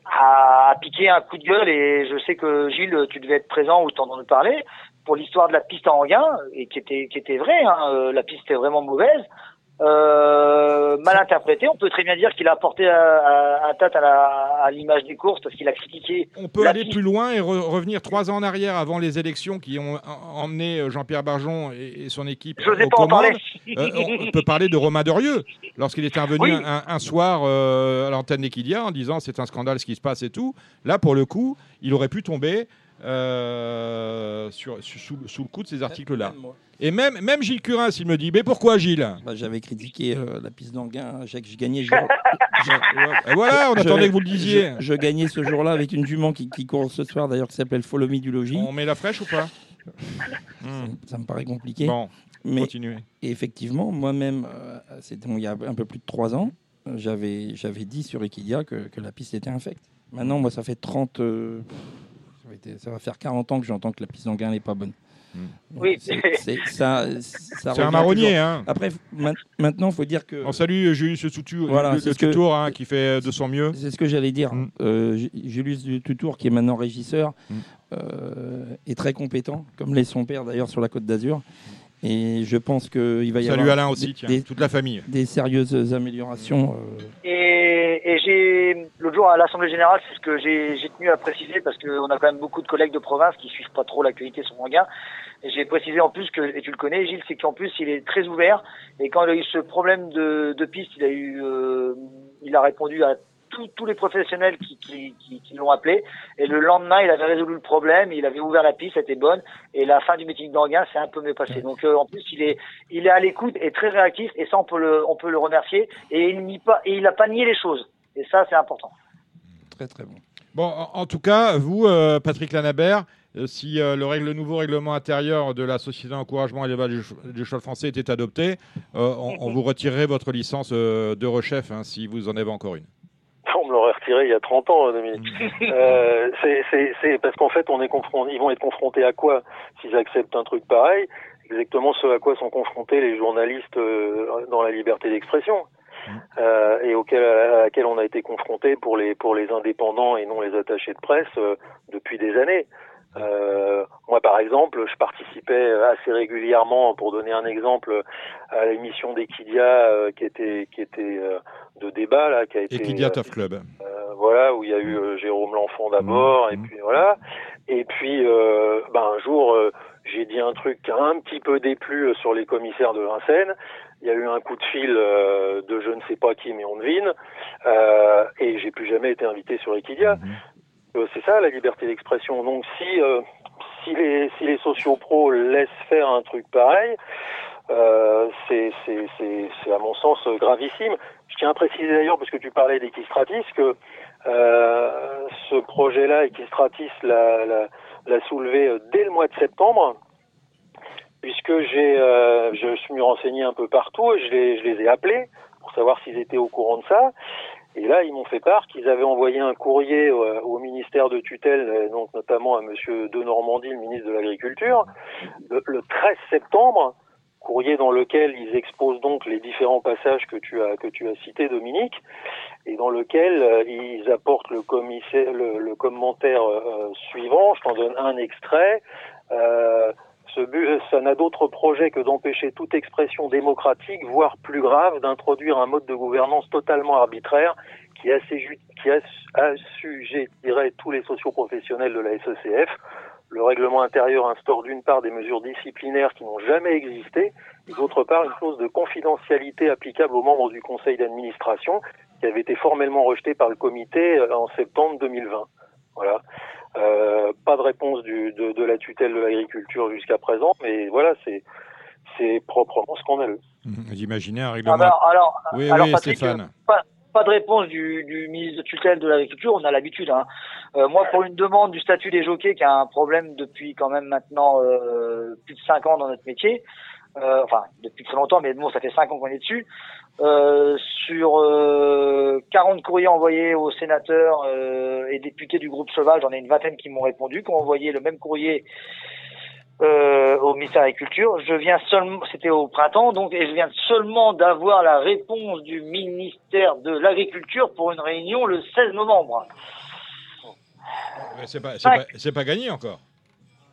a, piqué un coup de gueule et je sais que Gilles, tu devais être présent ou t'en parler pour l'histoire de la piste en Anguin et qui était qui était vrai. Hein, euh, la piste était vraiment mauvaise euh, mal interprété. On peut très bien dire qu'il a apporté un tâte à l'image des courses parce qu'il a critiqué. On peut aller plus loin et revenir trois ans en arrière avant les élections qui ont emmené euh, Jean-Pierre Barjon et, son équipe Je aux commandes. Euh, on peut parler de Romain Derieux lorsqu'il était revenu un, soir euh, à l'antenne d'Equidia en disant c'est un scandale ce qui se passe et tout. Là, pour le coup, il aurait pu tomber. Sur, sous, sous, le coup de ces articles-là. Et même, même Gilles Curin, s'il me dit, mais pourquoi Gilles? Bah, J'avais critiqué euh, la piste d'Anguin, hein, je gagnais. Et voilà, on attendait que vous le disiez. Je, gagnais ce jour-là avec une jument qui, court ce soir, d'ailleurs, qui s'appelle Follow du Logis. On met la fraîche ou pas? Ça me paraît compliqué. Bon, mais continuez. Et effectivement, moi-même, euh, c'était il y a un peu plus de trois ans, j'avais dit sur Equidia que, que, la piste était infecte. Maintenant, moi, ça fait 30. Euh, ça va faire 40 ans que j'entends que la piste d'Anguin n'est pas bonne. Mm. Oui, c'est un marronnier. Hein. Après, maintenant, il faut dire que. On salue Julius Tutour, voilà, le, Tutour hein, qui fait de son mieux. C'est ce que j'allais dire. Mm. Euh, Julius Tutour, qui est maintenant régisseur, mm. euh, est très compétent, comme l'est son père d'ailleurs sur la Côte d'Azur. Et je pense qu'il va y Salut avoir. Alain aussi, des, toute la famille. Des sérieuses améliorations. Euh. Et, et j'ai. L'autre jour à l'Assemblée Générale, c'est ce que j'ai tenu à préciser parce qu'on a quand même beaucoup de collègues de province qui suivent pas trop l'actualité sur Manga. Et j'ai précisé en plus que, et tu le connais, Gilles, c'est qu'en plus il est très ouvert. Et quand il a eu ce problème de, de piste, il a eu, euh, il a répondu à tous les professionnels qui, qui, qui, qui l'ont appelé. Et le lendemain, il avait résolu le problème, il avait ouvert la piste, c'était bonne. Et la fin du meeting d'Anguin, c'est un peu mieux passé. Donc euh, en plus, il est, il est à l'écoute et très réactif. Et ça, on peut le, on peut le remercier. Et il nie pas, et il a pas nié les choses. Et ça, c'est important. Très très bon. Bon, en, tout cas, vous, euh, Patrick Lanabert, euh, si le, règle, le, nouveau règlement intérieur de la Société d'encouragement et d'élevage du, cheval français était adopté, on, vous retirerait votre licence de rechef hein, si vous en avez encore une. On me l'aurait retiré il y a 30 ans, Dominique. euh, c'est parce qu'en fait, on est confronté, ils vont être confrontés à quoi s'ils acceptent un truc pareil? Exactement ce à quoi sont confrontés les journalistes euh, dans la liberté d'expression. Euh, et auquel, à laquelle on a été confronté pour les pour les indépendants et non les attachés de presse euh, depuis des années. Euh, moi, par exemple, je participais assez régulièrement, pour donner un exemple, à l'émission d'Equidia euh, qui était qui était euh, de débat là, qui a été Equidia Tough Club. euh, voilà où il y a eu euh, Jérôme L'Enfant d'abord, et Mhm. puis voilà. Et puis, euh, ben un jour, euh, j'ai dit un truc qui a un petit peu déplu euh, sur les commissaires de Vincennes. Il y a eu un coup de fil euh, de je ne sais pas qui, mais on devine. Euh, et j'ai plus jamais été invité sur Equidia. Euh, c'est ça la liberté d'expression. Donc si euh, si les si les sociopros laissent faire un truc pareil, euh, c'est c'est c'est à mon sens euh, gravissime. Je tiens à préciser d'ailleurs parce que tu parlais d'Equistratis que euh, ce projet-là, Equistratis l'a l'a l'a soulevé euh, dès le mois de septembre puisque j'ai euh, je me suis renseigné un peu partout et je les je les ai appelés pour savoir s'ils étaient au courant de ça. Et là, ils m'ont fait part qu'ils avaient envoyé un courrier euh, au ministère de tutelle, euh, donc notamment à Monsieur De Normandie, le ministre de l'Agriculture, le, le 13 septembre, courrier dans lequel ils exposent donc les différents passages que tu as que tu as cités, Dominique, et dans lequel euh, ils apportent le, commissaire, le, le commentaire suivant. Je t'en donne un extrait. Euh, ce but, ça n'a d'autre projet que d'empêcher toute expression démocratique, voire plus grave, d'introduire un mode de gouvernance totalement arbitraire qui, qui assujettirait tous les socioprofessionnels de la SECF. Le règlement intérieur instaure d'une part des mesures disciplinaires qui n'ont jamais existé, d'autre part une clause de confidentialité applicable aux membres du conseil d'administration qui avait été formellement rejetée par le comité euh, en septembre 2020. Voilà. Euh, pas de réponse du, de, de la tutelle de l'agriculture jusqu'à présent, mais voilà, c'est c'est proprement scandaleux. Vous imaginez un Ah règlement. bah, alors, oui, alors oui, Patrick, Stéphane. euh, pas, pas de réponse du, du ministre de tutelle de l'agriculture, on a l'habitude. Hein. Euh, moi, pour une demande du statut des jockeys, qui a un problème depuis quand même maintenant euh, plus de cinq ans dans notre métier, euh, enfin depuis très longtemps, mais bon, ça fait cinq ans qu'on est dessus. Euh, sur euh, 40 courriers envoyés aux sénateurs euh, et députés du groupe Cheval, j'en ai une vingtaine qui m'ont répondu, qui ont envoyé le même courrier euh, au ministère de l'Agriculture. Je viens seulement, c'était au printemps, donc, et je viens seulement d'avoir la réponse du ministère de l'Agriculture pour une réunion le 16 novembre. C'est pas, pas, pas gagné encore.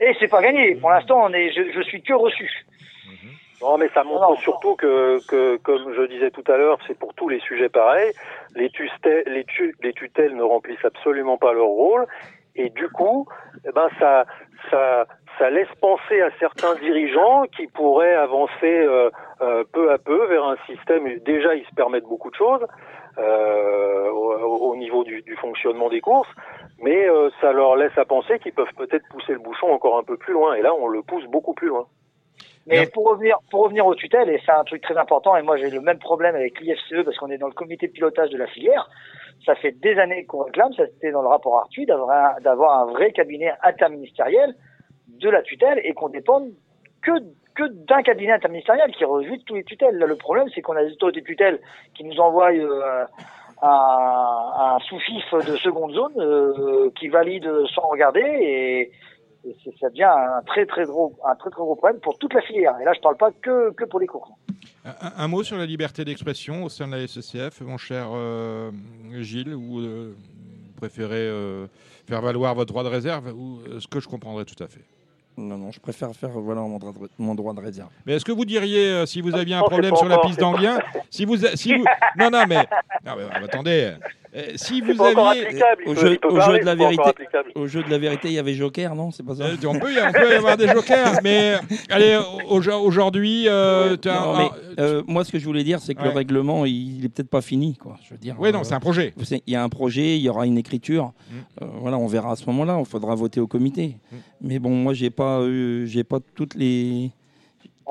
Et c'est pas gagné. Pour l'instant, on est, je, je suis que reçu. Non, mais ça montre surtout que, que, comme je disais tout à l'heure, c'est pour tous les sujets pareils. Les, tuste- les, tu- les tutelles ne remplissent absolument pas leur rôle, et du coup, eh ben ça, ça, ça laisse penser à certains dirigeants qui pourraient avancer euh, euh, peu à peu vers un système. Déjà, ils se permettent beaucoup de choses euh, au, au niveau du, du fonctionnement des courses, mais euh, ça leur laisse à penser qu'ils peuvent peut-être pousser le bouchon encore un peu plus loin. Et là, on le pousse beaucoup plus loin. Mais pour revenir, pour revenir aux tutelles, et c'est un truc très important, et moi j'ai le même problème avec l'IFCE parce qu'on est dans le comité de pilotage de la filière. Ça fait des années qu'on réclame, ça c'était dans le rapport Arthuis, d'avoir un, un vrai cabinet interministériel de la tutelle et qu'on dépende que, que d'un cabinet interministériel qui rejuge tous les tutelles. Là, le problème, c'est qu'on a des autorités de tutelle qui nous envoient euh, un, un sous-fif de seconde zone euh, qui valide sans regarder et, et ça devient un très très gros un très très gros problème pour toute la filière. Et là, je parle pas que que pour les courses. Un, mot sur la liberté d'expression au sein de la SECF, mon cher euh, Gilles, ou euh, préférez euh, faire valoir votre droit de réserve, ou ce que je comprendrais tout à fait? Non, non, je préfère faire voilà, mon, droit de, mon droit de réserve. Mais est-ce que vous diriez, euh, si vous aviez un problème sur la piste d'Anguien, si vous, si vous, non, non, mais, non, mais, attendez, euh, si vous aviez, au jeu- au de la vérité. Au jeu de la vérité, il y avait Joker, non C'est pas ça? Euh, on, peut, y- on peut y avoir des jokers, mais allez, au- aujourd'hui, euh, euh, moi, ce que je voulais dire, c'est que Ouais. le règlement, il, il est peut-être pas fini, quoi. Je veux dire. oui, non, euh, c'est un projet. Il y a un projet, il y aura une écriture. Mm. Euh, voilà, on verra à ce moment-là. Il faudra voter au comité. Mm. Mais bon, moi, j'ai pas, eu- j'ai pas toutes les,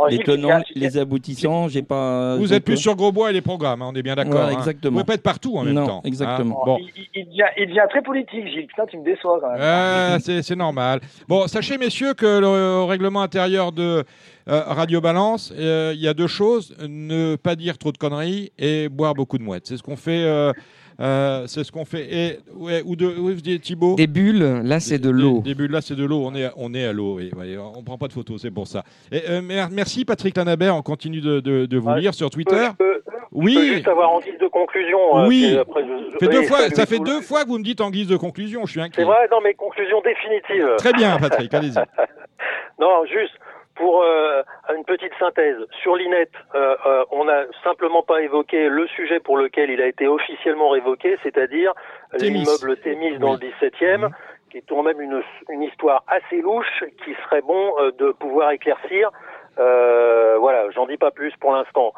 les tenants, les aboutissants. J'ai pas. Vous êtes plus euh, sur Grosbois et les programmes, hein, on est bien d'accord. Hein. exactement. Vous pouvez pas être partout en même Non, temps. hein. exactement. Bon. Il, il- il devient, il devient très politique, Gilles. Putain, tu me déçois quand même. Euh, c'est c'est normal. Bon, sachez, messieurs, que le, règlement intérieur de euh, Radio Balance, euh, il y a deux choses ne pas dire trop de conneries et boire beaucoup de mouettes. C'est ce qu'on fait euh, c'est ce qu'on fait. Et, ouais, ou de, oui, vous dites Thibaut Des bulles, là c'est de l'eau. Des, des bulles, là c'est de l'eau. On est, on est à l'eau. oui, oui. on prend pas de photos, c'est pour ça. Et, euh, mer- merci Patrick Lanabert. On continue de, de- de vous Ouais, lire sur peux- Twitter. je peux- je peux Oui. juste avoir en guise de conclusion. euh, Oui. puis après, je- Fait deux oui, fois, salut ça fait deux fois que vous me dites en guise de conclusion. Je suis inquiet. C'est vrai, non, mais conclusion définitive. Très bien, Patrick. Allez-y. Non, juste pour euh, une petite synthèse. Sur l'INET, euh, euh, on n'a simplement pas évoqué le sujet pour lequel il a été officiellement révoqué, c'est-à-dire l'immeuble Thémis dans Oui. le 17e, Mhm. qui est tout de même une, une histoire assez louche qui serait bon de pouvoir éclaircir. Voilà, j'en dis pas plus pour l'instant.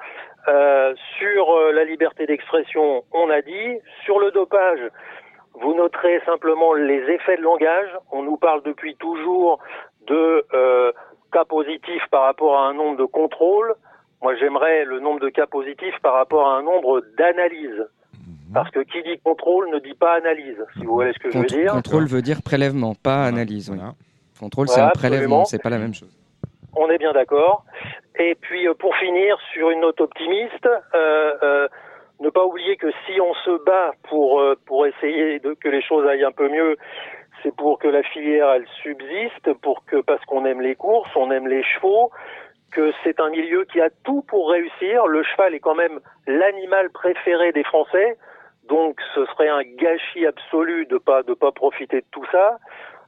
Sur la liberté d'expression, on a dit. Sur le dopage, vous noterez simplement les effets de langage. On nous parle depuis toujours de euh, cas positifs par rapport à un nombre de contrôles. Moi, j'aimerais le nombre de cas positifs par rapport à un nombre d'analyses. Parce que qui dit contrôle ne dit pas analyse, si vous voyez ce que je veux dire. contrôle veut dire prélèvement, pas analyse. oui. Voilà. Contrôle, Voilà, c'est un absolument. prélèvement, c'est pas la même chose. On est bien d'accord. Et puis euh, pour finir sur une note optimiste, euh, euh, ne pas oublier que si on se bat pour euh, pour essayer de que les choses aillent un peu mieux, c'est pour que la filière elle subsiste, pour que parce qu'on aime les courses, on aime les chevaux, que c'est un milieu qui a tout pour réussir. Le cheval est quand même l'animal préféré des Français, donc ce serait un gâchis absolu de pas de pas profiter de tout ça.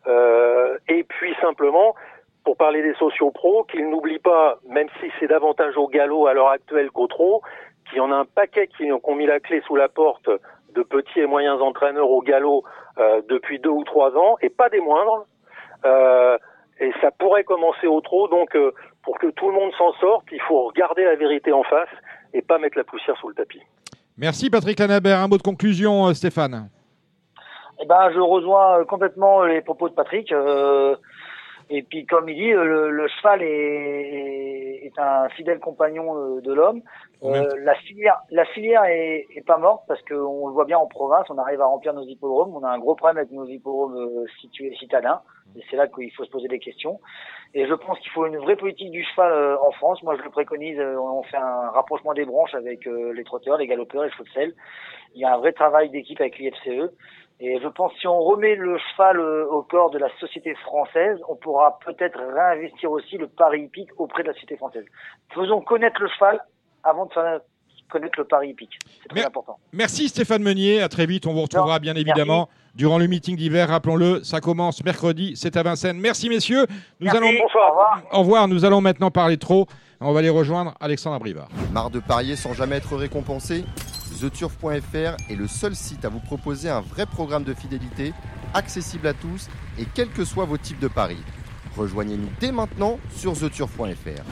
Euh, et puis simplement pour parler des sociaux pros, qu'ils n'oublient pas, même si c'est davantage au galop à l'heure actuelle qu'au trot, qu'il y en a un paquet qui ont qui ont mis la clé sous la porte de petits et moyens entraîneurs au galop euh, depuis deux ou trois ans, et pas des moindres. Euh, et ça pourrait commencer au trot, donc euh, pour que tout le monde s'en sorte, il faut regarder la vérité en face et pas mettre la poussière sous le tapis. Merci Patrick Lanabert. Un mot de conclusion, Stéphane. Eh ben, je rejoins complètement les propos de Patrick. euh, et puis, comme il dit, le, le cheval est, est un fidèle compagnon de l'homme. Euh, la filière, la filière est, est pas morte parce qu'on le voit bien en province. On arrive à remplir nos hippodromes. On a un gros problème avec nos hippodromes euh, situés citadins. Et c'est là qu'il faut se poser des questions. Et je pense qu'il faut une vraie politique du cheval euh, en France. Moi, je le préconise. on fait un rapprochement des branches avec les trotteurs, les galopeurs, les chevaux de selle. Il y a un vrai travail d'équipe avec l'IFCE. Et je pense que si on remet le cheval au corps de la société française, on pourra peut-être réinvestir aussi le pari hippique auprès de la société française. Faisons connaître le cheval avant de faire connaître le pari hippique. C'est très important. Merci Stéphane Meunier. À très vite. On vous retrouvera bien évidemment durant le meeting d'hiver. Rappelons-le, ça commence mercredi. C'est à Vincennes. Merci messieurs. Nous Merci. allons. Bonsoir. Au revoir. Au revoir. Nous allons maintenant parler trop. On va aller rejoindre Alexandre Abrivard. Marre de parier sans jamais être récompensé? TheTurf.fr est le seul site à vous proposer un vrai programme de fidélité, accessible à tous et quels que soient vos types de paris. Rejoignez-nous dès maintenant sur TheTurf.fr.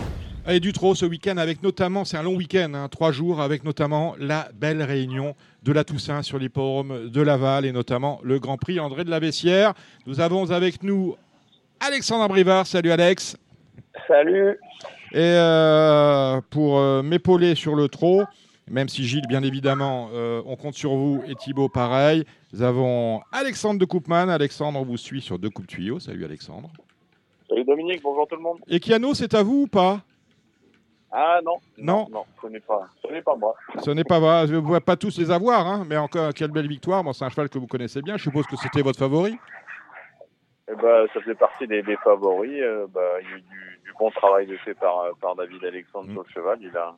Allez, du trop ce week-end avec notamment, c'est un long week-end, hein, trois jours, avec notamment la belle réunion de la Toussaint sur l'hippodrome de Laval et notamment le Grand Prix André de la Bessière. Nous avons avec nous Alexandre Abrivard. Salut Alex. Salut. Et euh, pour euh, m'épauler sur le trot, même si Gilles, bien évidemment, euh, on compte sur vous et Thibaut, pareil. Nous avons Alexandre de Coupman. Alexandre, on vous suit sur deux coupes tuyaux. Salut Alexandre. Salut Dominique, bonjour tout le monde. Et Kiano, c'est à vous ou pas? Ah non, Non. non, ce n'est pas, ce n'est pas moi. Ce n'est pas vrai. Je ne pouvez pas tous les avoir, hein, mais encore, quelle belle victoire. Bon, c'est un cheval que vous connaissez bien. Je suppose que c'était votre favori. Eh ben, ça fait partie des, des favoris. euh, bah, il y a eu du, du bon travail de fait par, par David Alexandre Mm. sur le cheval. Il a,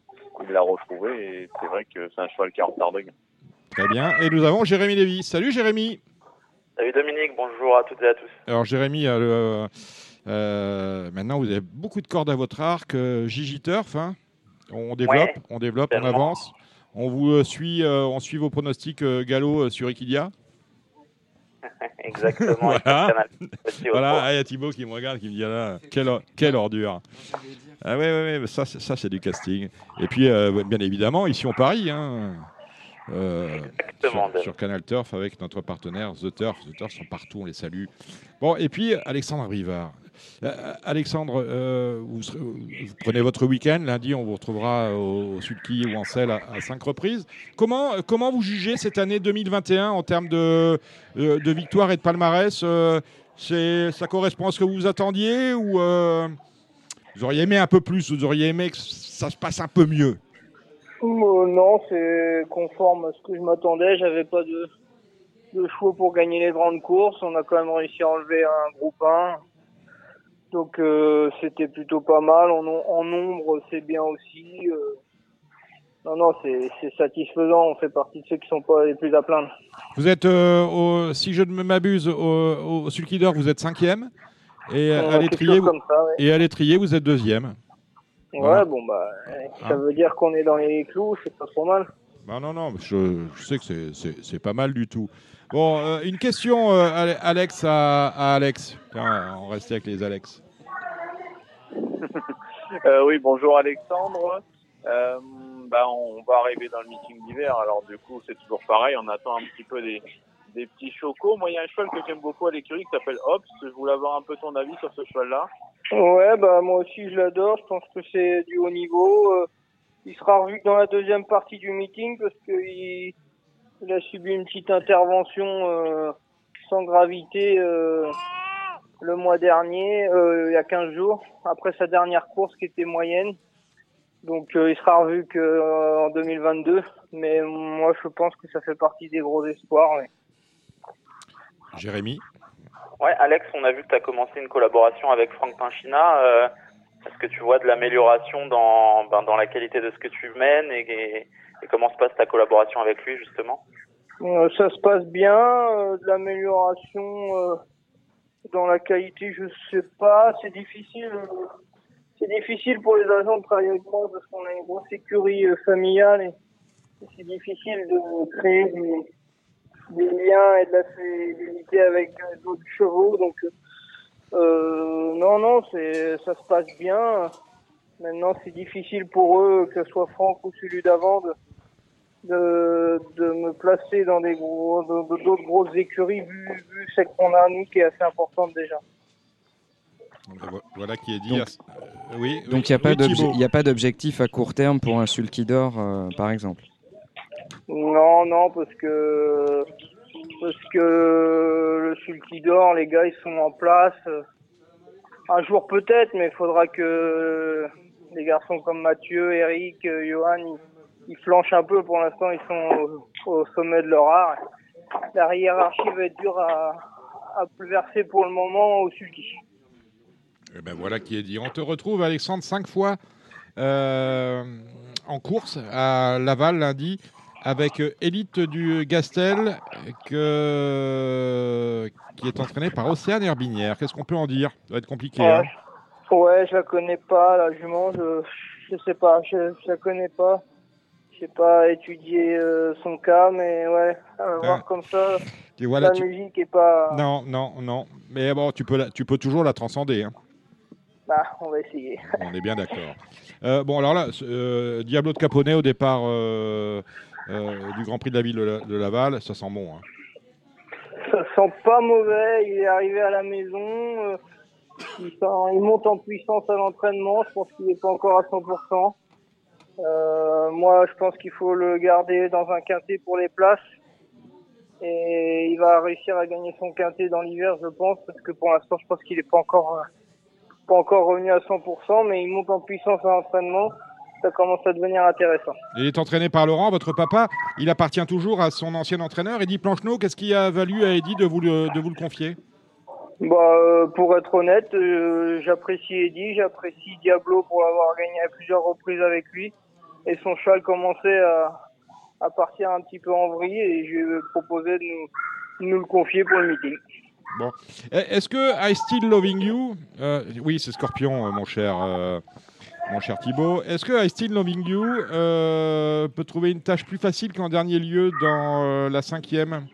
il l'a retrouvé et c'est vrai que c'est un cheval qui est en retard de gain. Très bien. Et nous avons Jérémy Lévy. Salut Jérémy. Salut Dominique, bonjour à toutes et à tous. Alors Jérémy, euh, le- euh, maintenant vous avez beaucoup de cordes à votre arc. euh, Gigi Turf, hein. on développe, Ouais, on développe, on avance. On vous euh, suit, euh, on suit vos pronostics euh, galop euh, sur Equidia. Exactement. Voilà. Voilà. Ah, il y a Thibaut qui me regarde, qui me dit ah là, quelle, or- quelle ordure. Ah ouais, ouais, ouais, ça, c'est- ça c'est du casting. Et puis, euh, bien évidemment, ici on parie. Hein, euh, sur, sur Canal Turf avec notre partenaire The Turf. The Turf sont partout, on les salue. Bon, et puis Alexandre Rivard. Euh, Alexandre, euh, vous, prenez votre week-end. Lundi, on vous retrouvera au, au Sulky ou en Selle à, à cinq reprises. Comment, comment vous jugez cette année 2021 en termes de, de, de victoire et de palmarès euh, Ça correspond à ce que vous attendiez ou euh, vous auriez aimé un peu plus Vous auriez aimé que ça se passe un peu mieux? Euh, non, c'est conforme à ce que je m'attendais. J'avais pas de, de choix pour gagner les grandes courses. On a quand même réussi à enlever un groupe 1. Donc euh, c'était plutôt pas mal. En, en nombre, c'est bien aussi. Euh, non, non, c'est satisfaisant. On fait partie de ceux qui sont pas les plus à plaindre. Vous êtes, euh, au- si je ne m'abuse, au, au Sulky d'Or, vous êtes cinquième. Et à l'étrier, ouais. et à l'étrier, vous êtes deuxième. Ouais, Voilà. bon bah, ça Hein. veut dire qu'on est dans les clous. C'est pas trop mal. Bah non, non, je, je sais que c'est- pas mal du tout. Bon, euh, une question, euh, Ale- Alex, à, à Alex. Tiens, on reste avec les Alex. Euh, oui, bonjour Alexandre. Euh, bah, on va arriver dans le meeting d'hiver, alors du coup c'est toujours pareil, on attend un petit peu des, des petits chocos. Moi il y a un cheval que j'aime beaucoup à l'écurie qui s'appelle Hops, je voulais avoir un peu ton avis sur ce cheval-là. Ouais, bah moi aussi je l'adore. Je pense que c'est du haut niveau. Euh, il sera revu dans la deuxième partie du meeting parce qu'il il a subi une petite intervention euh, sans gravité le mois dernier, euh, il y a 15 jours, après sa dernière course qui était moyenne. Donc euh, il sera revu que euh, en 2022. Mais moi je pense que ça fait partie des gros espoirs. Jérémy? Ouais, Alex, on a vu que tu as commencé une collaboration avec Franck Pinchina. Euh, Est-ce que tu vois de l'amélioration dans, ben, dans la qualité de ce que tu mènes et, et- et comment se passe ta collaboration avec lui justement? Euh, ça se passe bien, euh, de l'amélioration euh, dans la qualité, je sais pas, c'est difficile. c'est difficile pour les agents de travailler avec moi parce qu'on a une grosse écurie euh, familiale et, c'est difficile de créer des, liens et de la fidélité avec euh, d'autres chevaux. Donc euh, non, non, c'est ça se passe bien. Maintenant, c'est difficile pour eux, que ce soit Franck ou celui d'avant, de, de me placer dans des gros, d'autres grosses écuries vu, vu celle qu'on a nous qui est assez importante déjà. Vo- Voilà qui est dit. Donc- Euh, oui. Donc il n'y a, pas oui, d'obje- Thibaut. il y a pas d'objectif à court terme pour un Sulky d'Or, euh, par exemple? Non, non, parce que parce que le sulky d'or, les gars, ils sont en place. Un jour peut-être, mais il faudra que des garçons comme Mathieu, Eric, Johan, ils, flanchent un peu. Pour l'instant, ils sont au, au sommet de leur art. La hiérarchie va être dure à, à verser pour le moment au sulky. Eh ben voilà qui est dit. On te retrouve, Alexandre, cinq fois euh, en course à Laval lundi avec euh, Élite du Gastel que... qui est entraîné par Océane Herbinière. Qu'est-ce qu'on peut en dire? Ça va être compliqué. Ouais, hein. ouais, je la connais pas, la jument, je, je sais pas, je, je la connais pas. J'ai pas étudié euh, son cas, mais ouais, à Ah. voir comme ça, Et voilà, la tu- musique est pas... Non, non, non. Mais bon, tu peux, la- tu peux toujours la transcender. hein. Bah, on va essayer. On est bien d'accord. Euh, bon, alors là, euh, Diablo de Caponnet au départ euh, du Grand Prix de la ville de, La- de Laval, ça sent bon. hein. Ça sent pas mauvais, il est arrivé à la maison, il, sent- il monte en puissance à l'entraînement, je pense qu'il est pas encore à 100%. Euh, moi, je pense qu'il faut le garder dans un quintet pour les places. Et il va réussir à gagner son quintet dans l'hiver, je pense, parce que pour l'instant, je pense qu'il est pas encore, euh, pas encore revenu à 100%, mais il monte en puissance à l'entraînement. Ça commence à devenir intéressant. Il est entraîné par Laurent, votre papa. Il appartient toujours à son ancien entraîneur, Eddie Plancheneau. Qu'est-ce qui a valu à Eddie de vous le, de vous le confier? Bah, euh, pour être honnête, euh, j'apprécie Eddie, j'apprécie Diablo pour l'avoir gagné à plusieurs reprises avec lui. Et son cheval commençait à, à partir un petit peu en vrille et je lui ai proposé de nous, le confier pour le meeting. Bon. Eh, Est-ce que I Still Loving You, euh, oui, c'est Scorpion, euh, mon cher, euh, mon cher Thibaut. Est-ce que I Still Loving You euh, peut trouver une tâche plus facile qu'en dernier lieu dans la cinquième?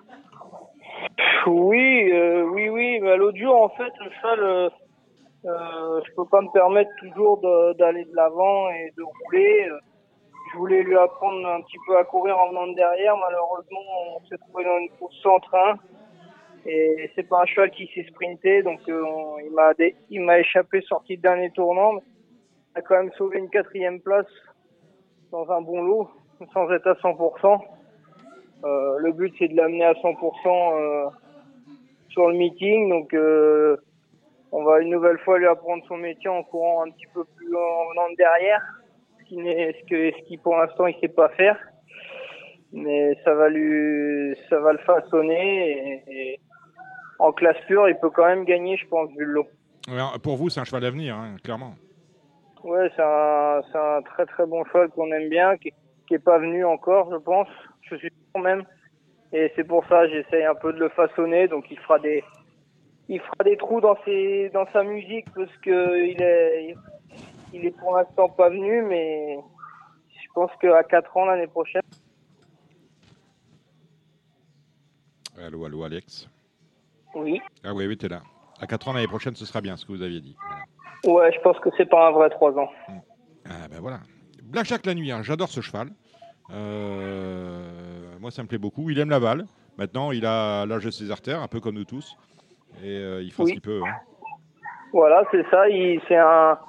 Oui, oui, oui. Mais l'autre jour, en fait, le cheval, je peux pas me permettre toujours d'aller de l'avant et de rouler. Je voulais lui apprendre un petit peu à courir en venant de derrière. Malheureusement, on s'est trouvé dans une course sans train. Et c'est pas un cheval qui s'est sprinté, donc euh, il m'a il m'a échappé sorti de dernier tournant. Il a quand même sauvé une quatrième place dans un bon lot, sans être à 100%. Euh, le but c'est de l'amener à 100% euh, sur le meeting, donc euh, on va une nouvelle fois lui apprendre son métier en courant un petit peu plus en venant de derrière. Qui ce que, ce qui pour l'instant il sait pas faire. Mais ça va lui, ça va le façonner et, et en classe pure, il peut quand même gagner, je pense, vu le lot. Ouais, Pour vous, c'est un cheval d'avenir, hein, clairement. Ouais, c'est un, c'est un très très bon cheval qu'on aime bien, qui, qui est pas venu encore, je pense. Je suis sûr même. Et c'est pour ça, j'essaye un peu de le façonner, donc il fera des, il fera des trous dans ses, dans sa musique parce que il est, il est pour l'instant pas venu, mais je pense qu'à 4 ans l'année prochaine. Allô, allô, Alex. Oui. Ah oui, oui, t'es là. À 4 ans l'année prochaine, ce sera bien, ce que vous aviez dit. Voilà. Ouais, je pense que c'est pas un vrai 3 ans. Ah ben voilà. Blackjack la nuit, hein, j'adore ce cheval. Euh, moi, ça me plaît beaucoup. Il aime la balle. Maintenant, il a l'âge de ses artères, un peu comme nous tous. Et euh, il fera ce qu'il peut. hein. Voilà, c'est ça. Il, c'est un,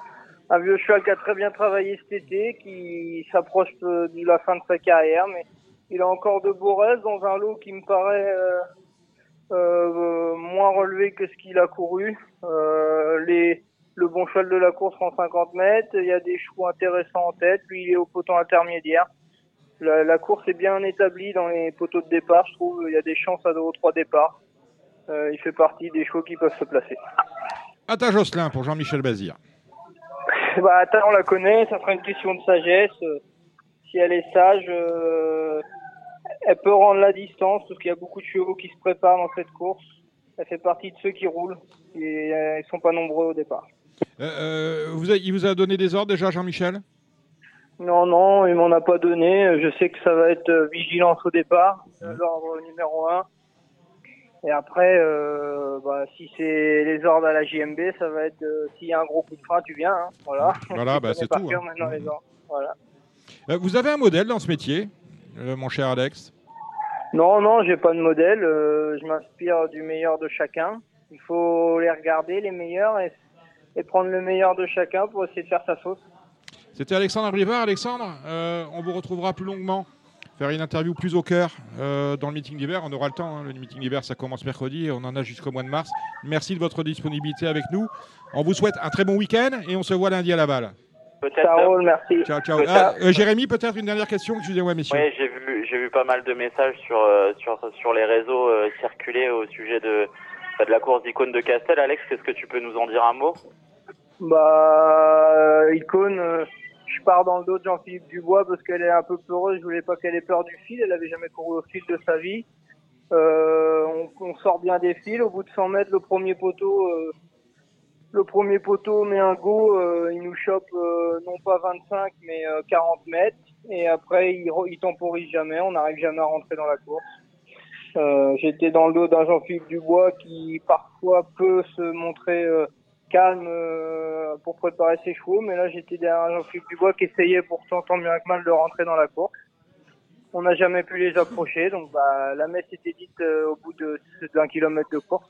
un vieux cheval qui a très bien travaillé cet été, qui s'approche euh, de la fin de sa carrière, mais il a encore de beaux rêves dans un lot qui me paraît euh, euh, moins relevé que ce qu'il a couru. Le bon cheval de la course en 50 mètres, il y a des chevaux intéressants en tête, lui il est au poteau intermédiaire. La, course est bien établie dans les poteaux de départ, je trouve. Il y a des chances à deux ou trois départs. Il fait partie des chevaux qui peuvent se placer. Atta Josselin pour Jean-Michel Bazir. Bah, on la connaît, ça sera une question de sagesse. Euh, Si elle est sage, euh, elle peut rendre la distance parce qu'il y a beaucoup de chevaux qui se préparent dans cette course. Elle fait partie de ceux qui roulent et euh, ils sont pas nombreux au départ. Euh, vous a- il vous a donné des ordres déjà, Jean-Michel? Non, non, il m'en a pas donné. Je sais que ça va être vigilance au départ, euh, l'ordre numéro un. Et après, euh, bah, si c'est les ordres à la JMB, ça va être euh, s'il y a un gros coup de frein, tu viens. hein. Voilà. Voilà, bah, c'est tout, hein. maintenant les ordres. Voilà. Euh, Vous avez un modèle dans ce métier, mon cher Alex? Non, non, j'ai pas de modèle. je m'inspire du meilleur de chacun. Il faut les regarder, les meilleurs, et, et prendre le meilleur de chacun pour essayer de faire sa sauce. C'était Alexandre Brivard. Alexandre, on vous retrouvera plus longuement, faire une interview plus au cœur euh, dans le meeting d'hiver. On aura le temps. hein. Le meeting d'hiver, ça commence mercredi et on en a jusqu'au mois de mars. Merci de votre disponibilité avec nous. On vous souhaite un très bon week-end et on se voit lundi à Laval. Peut-être. Ça roule, merci. Ciao, ciao. Ah, euh, Jérémy, peut-être une dernière question. Excusez-moi, messieurs. Oui, j'ai vu, j'ai vu pas mal de messages sur euh, sur sur les réseaux euh, circuler au sujet de bah, de la course d'icône de Castel. Alex, est-ce que tu peux nous en dire un mot? Bah, euh, icône, euh, je pars dans le dos de Jean-Philippe Dubois parce qu'elle est un peu peureuse. Je voulais pas qu'elle ait peur du fil. Elle avait jamais couru au fil de sa vie. Euh, on, sort bien des fils. Au bout de 100 mètres, le premier poteau, euh, le premier poteau met un go. euh, il nous chope non pas 25 mais euh, 40 mètres. Et après, il, il temporise jamais. On n'arrive jamais à rentrer dans la course. J'étais dans le dos d'un Jean-Philippe Dubois qui parfois peut se montrer calme euh, pour préparer ses chevaux, mais là j'étais derrière Jean-Philippe Dubois qui essayait pourtant tant bien que mal de rentrer dans la course. On n'a jamais pu les approcher, donc bah, la messe était dite euh, au bout de- d'un kilomètre de course.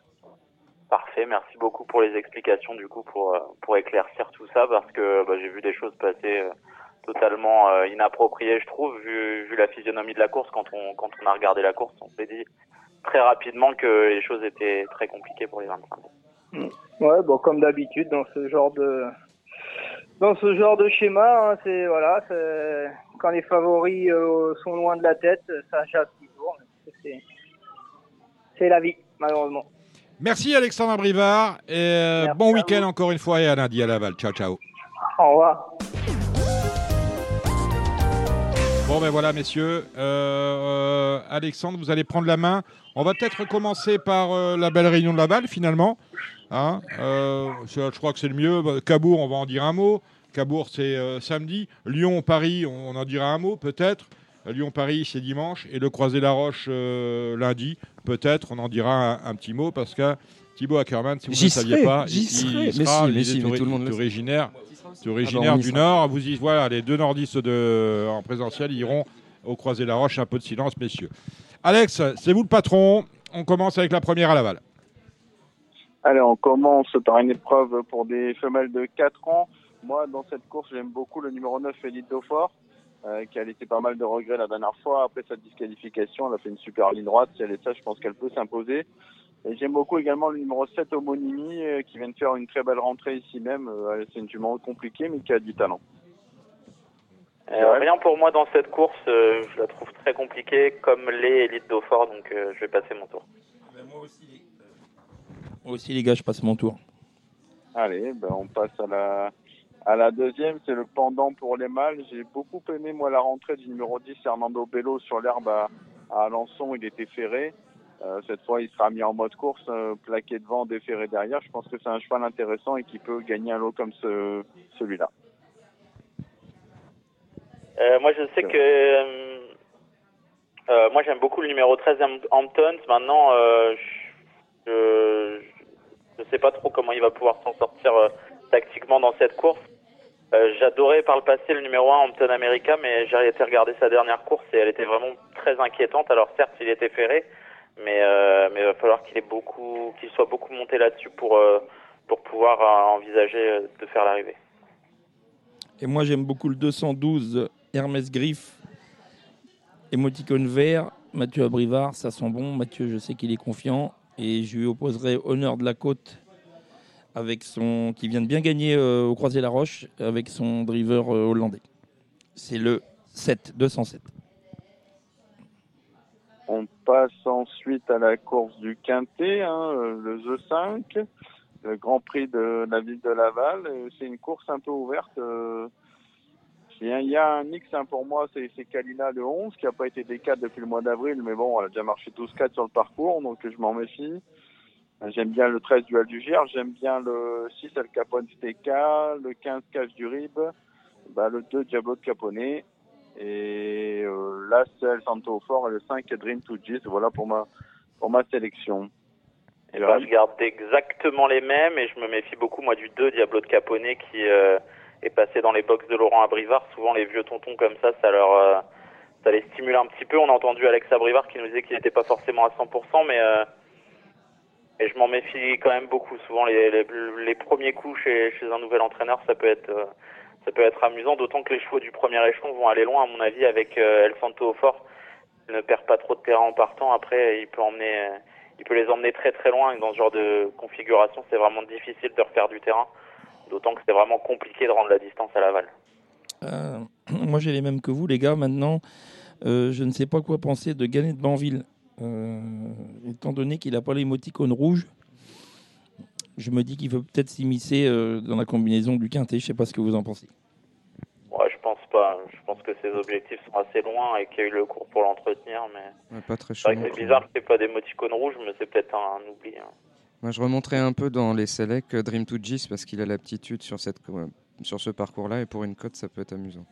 Parfait, merci beaucoup pour les explications du coup pour euh, éclaircir tout ça parce que bah, j'ai vu des choses passer totalement inappropriées, je trouve, vu vu la physionomie de la course quand on quand on a regardé la course, on s'est dit très rapidement que les choses étaient très compliquées pour les 25. Ouais, bon comme d'habitude dans ce genre de dans ce genre de schéma, hein, c'est voilà, quand les favoris euh, sont loin de la tête, ça chasse toujours. C'est la vie malheureusement. Merci Alexandre Brivard et euh, bon week-end encore une fois et à lundi à Laval. Ciao, ciao. Au revoir. Bon ben voilà messieurs, euh, Alexandre, vous allez prendre la main. On va peut-être commencer par euh, la belle réunion de Laval finalement. Hein Euh, je crois que c'est le mieux. Cabourg, on va en dire un mot. Cabourg, c'est euh, samedi. Lyon, Paris, on en dira un mot peut-être. Lyon-Paris, c'est dimanche. Et le Croisé-la-Roche, euh, lundi, peut-être, on en dira un, un petit mot parce que Thibaut Ackermann, si vous ne le saviez pas, il, serai. il Mais sera si, mais il si, est mais ori- tout le monde le sait. originaire, Ah du. Nord. Vous y, voilà, les deux nordistes de, en présentiel iront au Croisé-la-Roche. Un peu de silence, messieurs. Alex, c'est vous le patron. On commence avec la première à Laval. Allez, on commence par une épreuve pour des femelles de 4 ans. Moi, dans cette course, j'aime beaucoup le numéro 9, Elite Dauphin, euh, qui a laissé pas mal de regrets la dernière fois. Après sa disqualification, elle a fait une super ligne droite. Si elle est ça, je pense qu'elle peut s'imposer. Et j'aime beaucoup également le numéro 7, Homonimi, euh, qui vient de faire une très belle rentrée ici même. Euh, c'est une jument compliquée, mais qui a du talent. Euh, rien pour moi dans cette course, euh, je la trouve très compliquée, comme les Elite Dauphin, donc euh, je vais passer mon tour. Moi aussi, les gars, je passe mon tour. Allez, ben on passe à la, à la deuxième, c'est le pendant pour les mâles. J'ai beaucoup aimé, moi, la rentrée du numéro 10, Fernando Bello, sur l'herbe à, à Alençon. Il était ferré. Cette fois, il sera mis en mode course, plaqué devant, déferré derrière. Je pense que c'est un cheval intéressant et qui peut gagner un lot comme ce, celui-là. Euh, moi, je sais que euh, euh, moi j'aime beaucoup le numéro 13 Ham- Hamptons. Maintenant, je, je sais pas trop comment il va pouvoir s'en sortir tactiquement dans cette course. J'adorais par le passé le numéro 1 Hampton America, mais j'ai été regarder sa dernière course et elle était vraiment très inquiétante. Alors certes, il était ferré, mais mais il va falloir qu'il soit beaucoup monté là-dessus pour pour pouvoir envisager de faire l'arrivée. Et moi, j'aime beaucoup le 212 Hermès Griff, émoticône vert. Mathieu Abrivard, ça sent bon. Mathieu, je sais qu'il est confiant. Et je lui opposerai Honneur de la Côte, avec son, qui vient de bien gagner euh, au Croisé-la-Roche, avec son driver euh, hollandais. C'est le 7, 207. On passe ensuite à la course du Quintet, hein, euh, le The 5, le Grand Prix de la ville de Laval. C'est une course un peu ouverte. Il y a- il y a un X hein, pour moi, c'est Kalina le 11, qui n'a pas été D4 depuis le mois d'avril, mais bon, elle a déjà marché 12-4 sur le parcours, donc je m'en méfie. J'aime bien le 13 Dual du Gers, j'aime bien le 6 El Capone TK, le 15 Cache du Rib, bah, le 2 Diablo de Caponet, et euh, là c'est El Santo Fort et le 5 Dream to Gis. Voilà pour ma, pour ma sélection. Et ben, je garde exactement les mêmes et je me méfie beaucoup moi du 2 Diablo de Caponet qui euh, est passé dans les box de Laurent Abrivard. Souvent les vieux tontons comme ça, ça leur euh, ça les stimule un petit peu. On a entendu Alex Abrivard qui nous disait qu'il n'était pas forcément à 100%, mais euh, et je m'en méfie quand même beaucoup. Souvent les, premiers coups chez, chez un nouvel entraîneur, ça peut être euh, ça peut être amusant, d'autant que les chevaux du premier échelon vont aller loin à mon avis avec euh, El Santo au fort. Il ne perd pas trop de terrain en partant. Après, il peut emmener il peut les emmener très très loin et dans ce genre de configuration, c'est vraiment difficile de refaire du terrain. D'autant que c'est vraiment compliqué de rendre la distance à l'aval. Euh, moi, j'ai les mêmes que vous, les gars. Maintenant, euh, je ne sais pas quoi penser de Ganet de Banville. Euh, étant donné qu'il n'a pas l'émoticône rouge, je me dis qu'il veut peut-être s'immiscer euh, dans la combinaison du quintet. Je ne sais pas ce que vous en pensez. Ouais, je pense pas. Je pense que ses objectifs sont assez loin et qu'il y a eu le cours pour l'entretenir. Mais Ouais, pas très c'est bizarre qu'il n'y ait pas d'émoticône rouge, mais c'est peut-être un, un oubli. hein. Moi, je remonterai un peu dans les selects euh, Dream to Gis parce qu'il a l'aptitude sur, cette, co- sur ce parcours-là et pour une cote, ça peut être amusant.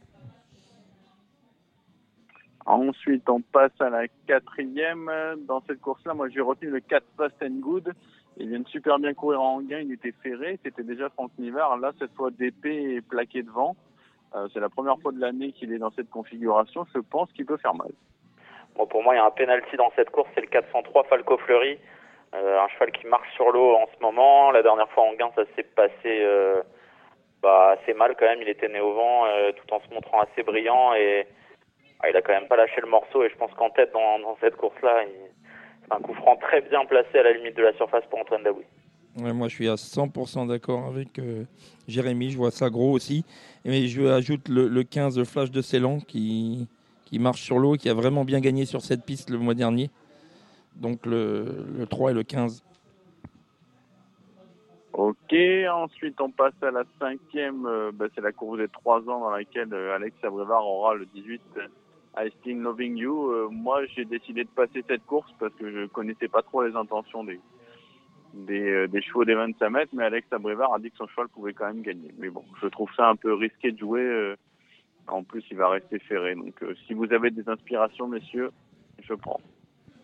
Ensuite, on passe à la quatrième. Dans cette course-là, moi, j'ai retenu le 4 Fast and Good. Il vient de super bien courir en gain. Il était ferré. C'était déjà Franck Nivard. Là, cette fois, DP est plaqué devant. Euh, c'est la première fois de l'année qu'il est dans cette configuration. Je pense qu'il peut faire mal. Bon, pour moi, il y a un penalty dans cette course, c'est le 403 Falco Fleury. Euh, un cheval qui marche sur l'eau en ce moment. La dernière fois en gain, ça s'est passé euh, bah, assez mal quand même. Il était né au vent euh, tout en se montrant assez brillant et ah, il a quand même pas lâché le morceau. Et je pense qu'en tête dans, cette course-là, c'est un coup franc très bien placé à la limite de la surface pour Antoine Daoui. Ouais, moi, je suis à 100% d'accord avec Jérémy. Je vois ça gros aussi. Mais je ajoute le, le 15 Flash de Ceylan qui, qui marche sur l'eau et qui a vraiment bien gagné sur cette piste le mois dernier. Donc le, le 3 et le 15. Ok, ensuite on passe à la cinquième, euh, bah, c'est la course des trois ans dans laquelle euh, Alex Abrevard aura le 18 euh, I Still Loving You. Euh, moi j'ai décidé de passer cette course parce que je connaissais pas trop les intentions des, des, des chevaux des 25 mètres, mais Alex Abrevard a dit que son cheval pouvait quand même gagner. Mais bon, je trouve ça un peu risqué de jouer. en plus, il va rester ferré. Donc si vous avez des inspirations, messieurs, je prends.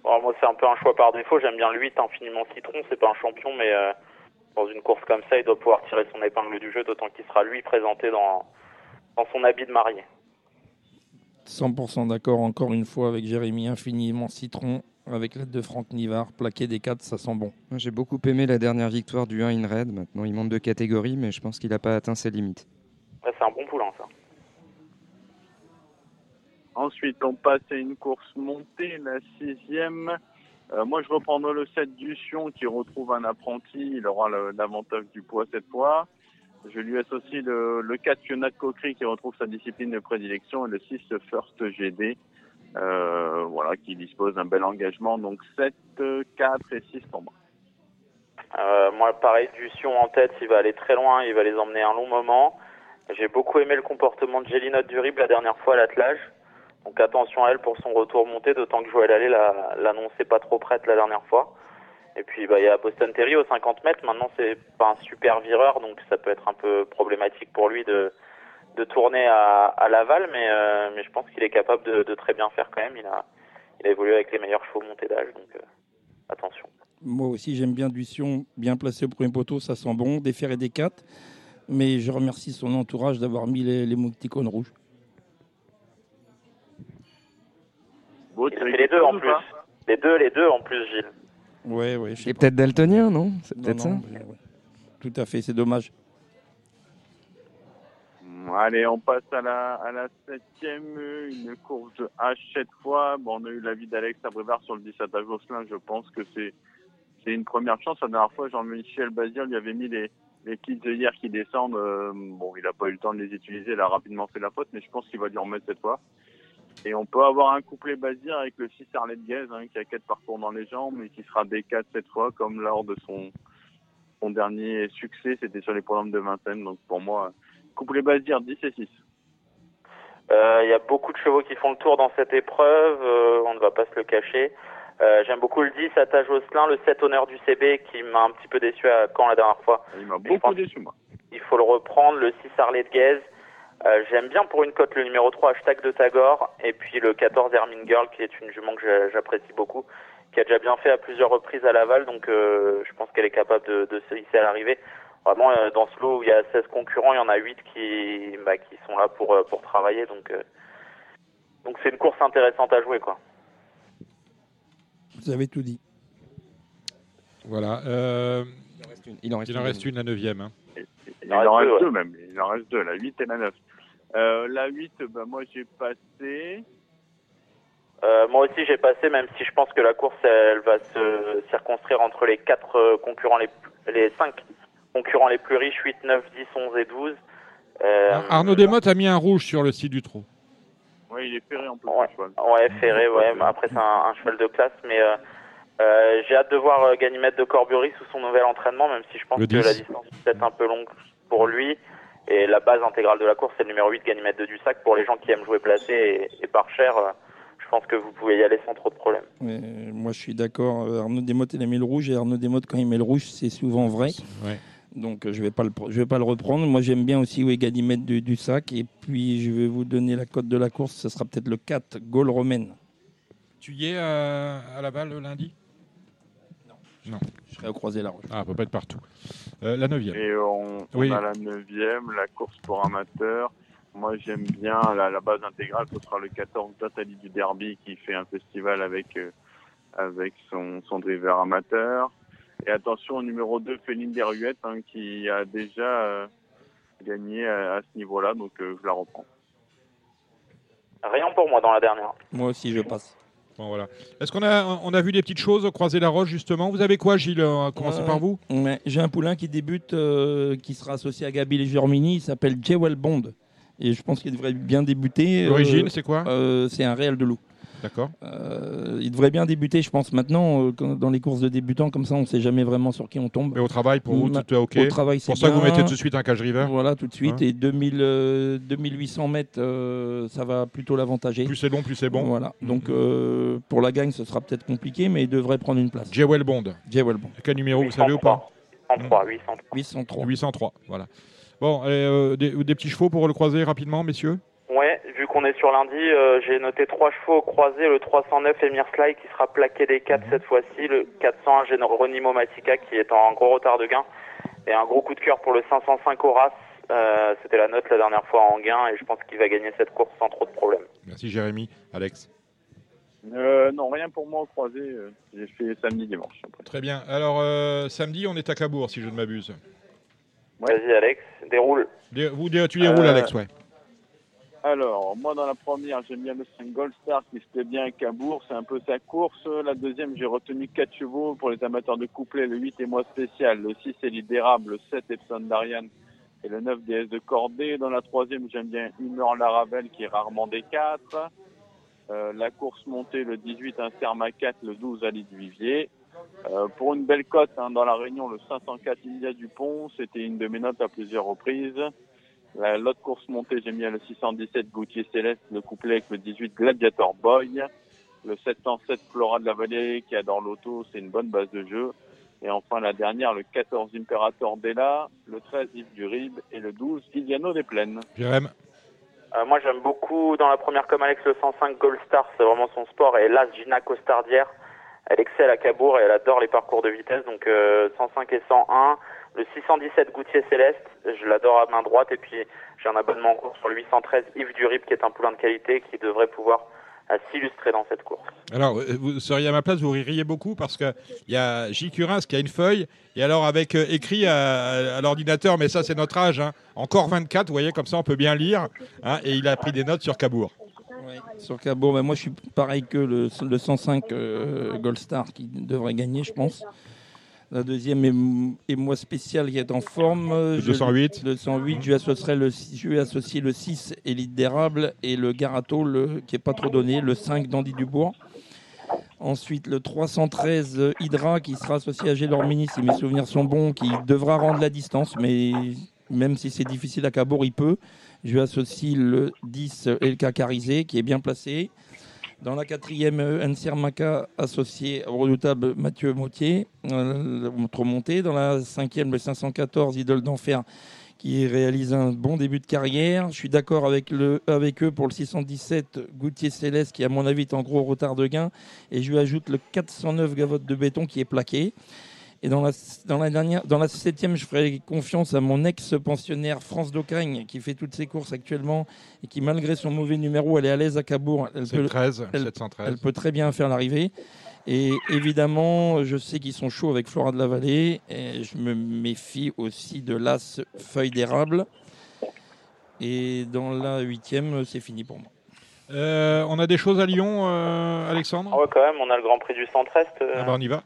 Bon, moi, c'est un peu un choix par défaut. J'aime bien le 8 infiniment citron. C'est pas un champion, mais euh, dans une course comme ça, il doit pouvoir tirer son épingle du jeu, d'autant qu'il sera lui présenté dans, dans son habit de marié. 100% d'accord encore une fois avec Jérémy. Infiniment citron avec l'aide de Franck Nivard. Plaqué des 4, ça sent bon. J'ai beaucoup aimé la dernière victoire du 1 in Red. Maintenant, il monte de catégorie, mais je pense qu'il n'a pas atteint ses limites. Ouais, c'est un bon poulain, ça. Ensuite, on passe à une course montée, la sixième. Euh, moi, je reprendrai le 7 du Sion qui retrouve un apprenti. Il aura l'avantage du poids cette fois. Je lui associe le, le 4 Fiona de Coquery qui retrouve sa discipline de prédilection et le 6 First GD. Euh, voilà, qui dispose d'un bel engagement. Donc 7, 4 et 6 pour moi. Euh, moi, pareil, du Sion en tête, il va aller très loin, il va les emmener un long moment. J'ai beaucoup aimé le comportement de Gélinotte Durib la dernière fois à l'attelage. Donc attention à elle pour son retour monté, d'autant que Joël Allais la- l'annonçait pas trop prête la dernière fois. Et puis bah, il y a Boston Terry au 50 mètres. Maintenant, c'est pas un super vireur, donc ça peut être un peu problématique pour lui de, de tourner à, Laval, mais, euh, mais je pense qu'il est capable de, très bien faire quand même. Il a, il a évolué avec les meilleurs chevaux montés d'âge, donc euh, attention. Moi aussi, j'aime bien Dution, bien placé au premier poteau, ça sent bon, des fers et des quatre. Mais je remercie son entourage d'avoir mis les, les rouges. Il les deux en plus. Les deux, les deux en plus, Gilles. Ouais, ouais. Et pas. peut-être daltonien, non C'est peut-être ça mais ouais. Tout à fait, c'est dommage. Allez, on passe à la, à la septième, une course de H cette fois. Bon, on a eu l'avis d'Alex Abrivard sur le 17 à Gosselin. Je pense que c'est, c'est une première chance. La dernière fois, Jean-Michel Bazir lui avait mis les, les kits de hier qui descendent. Euh, bon, il n'a pas eu le temps de les utiliser. Il a rapidement fait la faute, mais je pense qu'il va lui remettre cette fois. Et on peut avoir un couplet Bazir avec le 6 Arlette Guez, hein, qui a quatre parcours dans les jambes et qui sera D4 cette fois, comme lors de son, son dernier succès. C'était sur les programmes de vingtaine. Donc pour moi, couplet Bazir 10 et 6. Euh, Il y a beaucoup de chevaux qui font le tour dans cette épreuve, euh, on ne va pas se le cacher. Euh, J'aime beaucoup le 10, Atta Josselin, le 7 honneur du CB qui m'a un petit peu déçu à Caen la dernière fois. Il m'a beaucoup déçu, moi. Il faut le reprendre, le 6 Harley de Guez. Euh, J'aime bien pour une cote le numéro 3 hashtag de Tagore et puis le 14 Hermine Girl qui est une jument que j'a- j'apprécie beaucoup, qui a déjà bien fait à plusieurs reprises à Laval, donc euh, je pense qu'elle est capable de, de se hisser à l'arrivée. Vraiment, euh, dans ce lot où il y a 16 concurrents, il y en a 8 qui, bah, qui sont là pour, euh, pour travailler, donc euh, donc c'est une course intéressante à jouer quoi. Vous avez tout dit. Voilà. euh, Il en reste il en une. reste une, la neuvième. hein. Il en reste deux, deux même. Il en reste deux, la 8 et la 9. Euh, la 8, bah, moi j'ai passé. Euh, moi aussi j'ai passé, même si je pense que la course elle va se circonscrire entre les quatre euh, concurrents les les cinq concurrents les plus riches, 8, 9, 10, 11 et 12. Euh, Arnaud Desmottes a mis un rouge sur le site du trot. Oui, il est ferré en plus. Ouais, le cheval. ouais ferré, ouais, mais après c'est un, un cheval de classe, mais euh, euh, j'ai hâte de voir euh, Ganymède de Corbury sous son nouvel entraînement, même si je pense Le que 10. la distance est peut-être un peu longue pour lui. Et la base intégrale de la course, c'est le numéro 8, Ganymède de Dussac. Pour les gens qui aiment jouer placé et, et par cher, euh, je pense que vous pouvez y aller sans trop de problèmes. Euh, moi, je suis d'accord. Euh, Arnaud Desmottes, il a mis le rouge. Et Arnaud Desmottes, quand il met le rouge, c'est souvent vrai. Ouais. Donc, je ne vais, pas le pre- je vais pas le reprendre. Moi, j'aime bien aussi où est Ganymède du, du sac. Et puis, je vais vous donner la cote de la course. Ce sera peut-être le 4, Gaulle romaine. Tu y es à, à la balle lundi? Je serai au croisé la roche. Ah, peut pas être partout. Euh, la neuvième. Et on, on Oui. a la 9 la course pour amateurs. Moi j'aime bien la, la base intégrale, ce sera le 14 Nathalie du Derby qui fait un festival avec, euh, avec son, son driver amateur. Et attention au numéro 2, Féline Deruette, hein, qui a déjà euh, gagné à, à ce niveau-là, donc euh, je la reprends. Rien pour moi dans la dernière. Moi aussi, je passe. Bon, voilà. Est-ce qu'on a, on a vu des petites choses croiser la roche justement? Vous avez quoi, Gilles On va commencer Euh, par vous? J'ai un poulain qui débute, euh, qui sera associé à Gabi Germini. Il s'appelle Jewel Bond. Et je pense qu'il devrait bien débuter. euh, L'origine, c'est quoi? euh, C'est un réel de loup. D'accord. Euh, il devrait bien débuter, je pense. Maintenant, euh, dans les courses de débutants, comme ça, on ne sait jamais vraiment sur qui on tombe. Et au travail, pour vous, Ma- tout est OK Au travail, c'est pour ça que vous bien. mettez tout de suite un cache river Voilà, tout de suite. Hein et 2000, euh, 2800 mètres, euh, ça va plutôt l'avantager. Plus c'est long, plus c'est bon. Voilà. Donc, euh, pour la gagne, ce sera peut-être compliqué, mais il devrait prendre une place. Jewel Bond. Jewel Bond. Quel numéro, vous savez ou pas 103, 803. 803. 803, voilà. Bon, et, euh, des, des petits chevaux pour le croiser rapidement, messieurs? Ouais, vu qu'on est sur lundi, euh, j'ai noté trois chevaux au croisé, le 309 Emir Sly qui sera plaqué des 4 cette fois-ci, le 401 Geronimo Matica qui est en gros retard de gain, et un gros coup de cœur pour le 505 Horace. Euh, C'était la note la dernière fois en gain et je pense qu'il va gagner cette course sans trop de problèmes. Merci Jérémy. Alex Euh, non, rien pour moi au croisé. J'ai fait samedi, dimanche. Très bien. Alors, euh, samedi, on est à Cabourg, si je ne m'abuse. Vas-y Alex, déroule. Dé- Vous, dé- tu déroules, Euh, Alex, ouais. Alors, moi dans la première, j'aime bien le 5 Gold Star qui se plaît bien à Cabourg, c'est un peu sa course. La deuxième, j'ai retenu 4 chevaux pour les amateurs de couplet, le 8 est moi spécial, le 6 est l'idérable, le 7 Epson Darian et le 9 DS de cordée. Dans la troisième, j'aime bien Humeur Larabelle qui est rarement des 4. Euh, la course montée, le 18, un Serma 4, le 12, Ali du Vivier. Euh, pour une belle cote hein, dans la Réunion, le 504 India Dupont, c'était une de mes notes à plusieurs reprises. La- L'autre course montée, j'aime bien le 617 Gauthier Céleste, le couplet avec le 18 Gladiator Boy. Le 707 Flora de la Vallée qui adore l'auto, c'est une bonne base de jeu. Et enfin la dernière, le 14 Imperator Della, le 13 Yves du Rib et le 12 Iliano des Plaines. Jérém Euh, moi, j'aime beaucoup dans la première comme Alex le 105 Gold Star, c'est vraiment son sport. Et là, Gina Costardière, elle excelle à Cabourg et elle adore les parcours de vitesse. Donc euh, 105 et 101. Le 617 Goutier Céleste, je l'adore à main droite. Et puis j'ai un abonnement en cours sur le 813 Yves Durip, qui est un poulain de qualité, qui devrait pouvoir euh, s'illustrer dans cette course. Alors, euh, vous seriez à ma place, vous ririez beaucoup parce qu'il y a J. Curins qui a une feuille, et alors avec euh, écrit à, à l'ordinateur, mais ça c'est notre âge, hein, encore 24, vous voyez, comme ça on peut bien lire, hein, et il a pris des notes sur Cabourg. Sur Cabourg, ben moi je suis pareil que le, le 105 euh, Gold Star qui devrait gagner, je pense. La deuxième est, moi spécial qui est en forme. Le Je- 208. Le 108, je lui associerai le, je lui ai associé le 6 Élite d'érable et le Garato le, qui est pas trop donné, le 5 Dandy Dubourg. Ensuite, le 313 euh, Hydra qui sera associé à Gélormini, si mes souvenirs sont bons, qui devra rendre la distance, mais même si c'est difficile à Cabourg, il peut. Je lui associe le 10 Elka Carizé qui est bien placé. Dans la quatrième, euh, Ensir Maka associé au redoutable Mathieu Mautier, euh, trop monté. Dans la cinquième, le 514 Idole d'Enfer qui réalise un bon début de carrière. Je suis d'accord avec, avec eux pour le 617 Goutier Céleste qui, à mon avis, est en gros retard de gain. Et je lui ajoute le 409 Gavotte de béton qui est plaqué. Et dans la, dans la dernière, dans la septième, je ferai confiance à mon ex-pensionnaire France Docagne, qui fait toutes ses courses actuellement et qui, malgré son mauvais numéro, elle est à l'aise à Cabourg. Elle le 13, elle, 713. elle peut très bien faire l'arrivée. Et évidemment, je sais qu'ils sont chauds avec Flora de la Vallée. Et je me méfie aussi de l'As Feuille d'érable. Et dans la huitième, c'est fini pour moi. Euh, on a des choses à Lyon, euh, Alexandre? Ah ouais, quand même, on a le Grand Prix du Centre-Est. euh, Ah bah, on y va.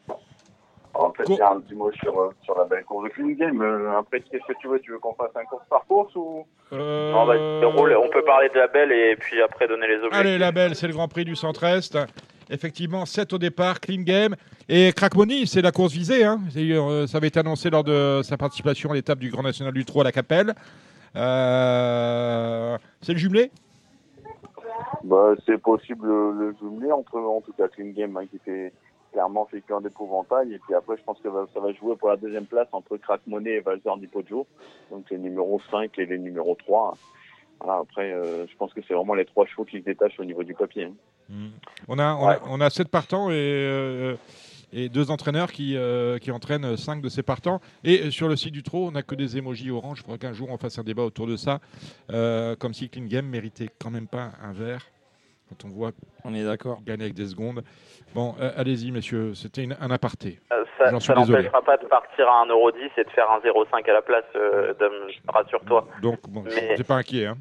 En fait, il y a un petit mot sur, euh, sur la belle course de Clean Game. Euh, après, qu'est-ce que tu veux? Tu veux qu'on fasse un course par course ou? Non, bah. On peut parler de la belle et puis après donner les objets. Allez, la belle, c'est le Grand Prix du Centre-Est. Effectivement, 7 au départ, clean game. Et Crackmoney, c'est la course visée. Hein. Euh, ça avait été annoncé lors de sa participation à l'étape du Grand National du Trot à la Capelle. Euh, c'est le jumelé? Bah, C'est possible le jumeler entre, en tout cas, Clean Game hein, qui fait clairement qu'un d'épouvantail. Et puis après, je pense que ça va jouer pour la deuxième place entre Crack Money et Valzer Di Poggio. Donc les numéros 5 et les numéros 3. Voilà, après, euh, je pense que c'est vraiment les trois chevaux qui se détachent au niveau du papier. hein. on a, on, a, on a 7 partants et, euh, et deux entraîneurs qui, euh, qui entraînent 5 de ces partants. Et sur le site du Trot, on n'a que des émojis orange. Je crois qu'un jour, on fasse un débat autour de ça. Euh, comme si Clean Game méritait quand même pas un vert. Quand on voit on est d'accord. gagner avec des secondes. Bon, euh, allez-y, messieurs. C'était un aparté. Euh, ça ça n'empêchera pas de partir à 1,10€ et de faire un 0,5 à la place, euh, Dom, rassure-toi. Donc, bon, Mais- c'est pas inquiet. Hein.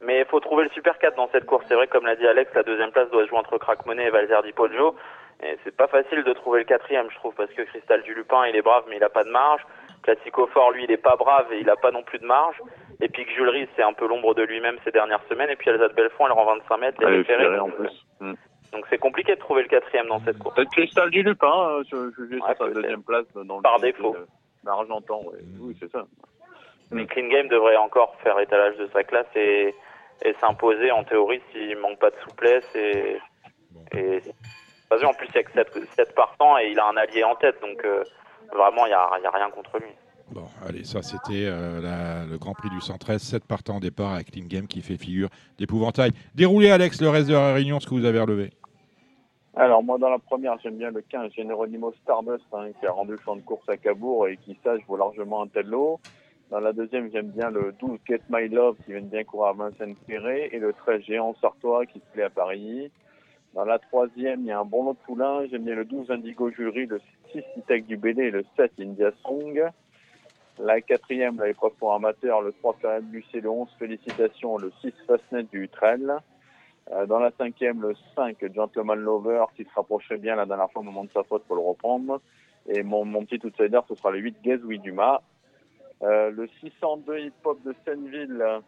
Mais il faut trouver le super 4 dans cette course. C'est vrai, comme l'a dit Alex, la deuxième place doit se jouer entre Crack Money et Valzer Di Poggio. Et c'est pas facile de trouver le quatrième, je trouve, parce que Cristal du Lupin, il est brave, mais il a pas de marge. Classico Fort, lui, il est pas brave et il a pas non plus de marge. Et puis Julery, c'est un peu l'ombre de lui-même ces dernières semaines. Et puis Elsa de Belfond, elle rend 25 mètres. Elle les est référés, ferrée en donc, plus. Mm. Donc c'est compliqué de trouver le quatrième dans cette course. Peut-être Cristal du Lupin, hein, je, je Ouais, sur sa deuxième place dans le Par défaut. D'Argentan, ouais. oui, c'est ça. Mais Clean Game devrait encore faire étalage de sa classe et, et s'imposer en théorie s'il manque pas de souplesse et, et vas-y, en plus il y a que 7, 7 partants et il a un allié en tête donc euh, vraiment il y a, il y a rien contre lui. Bon, allez, ça c'était euh, le Grand Prix du 113, 7 partants au départ avec Clean Game qui fait figure d'épouvantail. Déroulez, Alex, le reste de la réunion, ce que vous avez relevé. Alors, moi, dans la première, j'aime bien le 15, Généronimo Stardust, hein, qui a rendu le champ de course à Cabourg et qui, sache, vaut largement un tel lot. Dans la deuxième, j'aime bien le 12, Get My Love, qui vient de bien courir à Vincennes Ferré, et le 13, Géant Sartois, qui se plaît à Paris. Dans la troisième, il y a un bon lot de poulains. J'aime bien le 12, Indigo Jury, le 6, Itech du Bélé, et le 7, India Song. La quatrième, la épreuve pour amateurs, le 3, Ferret Bussé, le 11, Félicitations, le 6, Fastnet du Trell. Euh, dans la cinquième, le 5, Gentleman Lover, qui se rapprocherait bien la dernière fois au moment de sa faute pour le reprendre. Et mon, mon petit outsider, ce sera le 8, Gazoui Dumas. Euh, le 602 Hip Hop de Seineville, euh,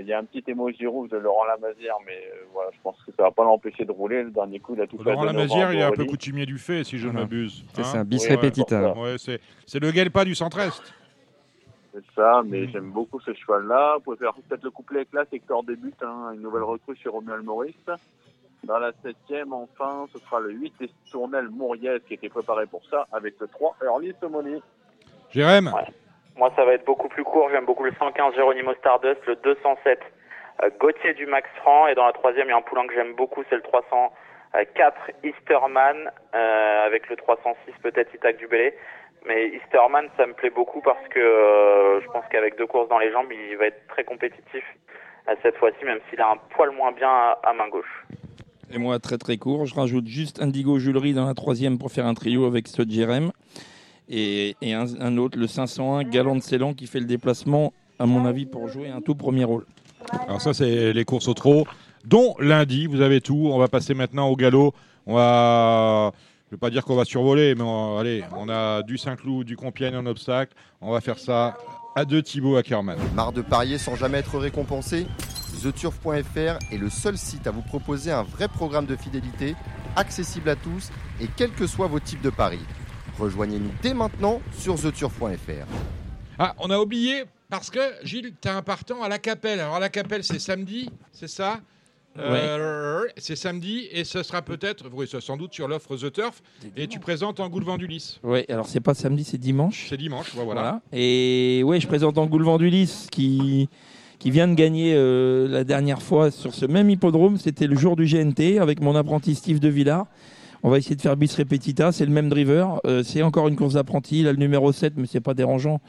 il y a un petit émoji rouge de Laurent Lamazière, mais euh, voilà, je pense que ça va pas l'empêcher de rouler. Le dernier coup, il a tout. Laurent Lamazière, il est un peu coutumier du fait, si je ne m'abuse. C'est Hein ça, bis ouais, c'est- le Guelpa du centre-est. C'est ça, mais j'aime beaucoup ce cheval-là. Vous pouvez faire peut-être le couplet avec là, Hector débute, hein, une nouvelle recrue chez Romuald Maurice. Dans la septième, enfin, ce sera le 8 Tournelle Mouriez qui était préparé pour ça, avec le 3 Early Somoni. Jérém Moi, ça va être beaucoup plus court. J'aime beaucoup le 115 Geronimo Stardust, le 207 euh, Gauthier du Max Franc. Et dans la troisième, il y a un poulain que j'aime beaucoup, c'est le 304 Easterman, euh, avec le 306 peut-être Itac du Bélé. Mais Easterman, ça me plaît beaucoup parce que euh, je pense qu'avec deux courses dans les jambes, il va être très compétitif cette fois-ci, même s'il a un poil moins bien à, main gauche. Et moi, très très court, je rajoute juste Indigo Julery dans la troisième pour faire un trio avec ce Jérém. Et, et un, un autre, le 501 Galant de Ceylan, qui fait le déplacement, à mon avis, pour jouer un tout premier rôle. Alors ça, c'est les courses au trot, dont lundi, vous avez tout. On va passer maintenant au galop. On va, je ne veux pas dire qu'on va survoler, mais on- allez, on a du Saint-Cloud, du Compiègne en obstacle. On va faire ça à deux Thibaut Ackerman. Marre de parier sans jamais être récompensé? TheTurf.fr est le seul site à vous proposer un vrai programme de fidélité, accessible à tous et quels que soient vos types de paris. Rejoignez-nous dès maintenant sur TheTurf.fr. Ah, on a oublié, parce que Gilles, tu as un partant à la Capelle. Alors, à la Capelle, c'est samedi, c'est ça Euh, C'est samedi et ce sera peut-être, oui, c'est sans doute sur l'offre The Turf. Et tu présentes en goût du lys. Oui, alors c'est pas samedi, c'est dimanche. C'est dimanche, ouais, voilà. Voilà. Et ouais, je présente Angoulevent du Lys qui, qui vient de gagner euh, la dernière fois sur ce même hippodrome. C'était le jour du GNT avec mon apprenti Steve de Villard. On va essayer de faire bis repetita. C'est le même driver. Euh, c'est encore une course d'apprenti. Il a le numéro 7, mais c'est pas dérangeant.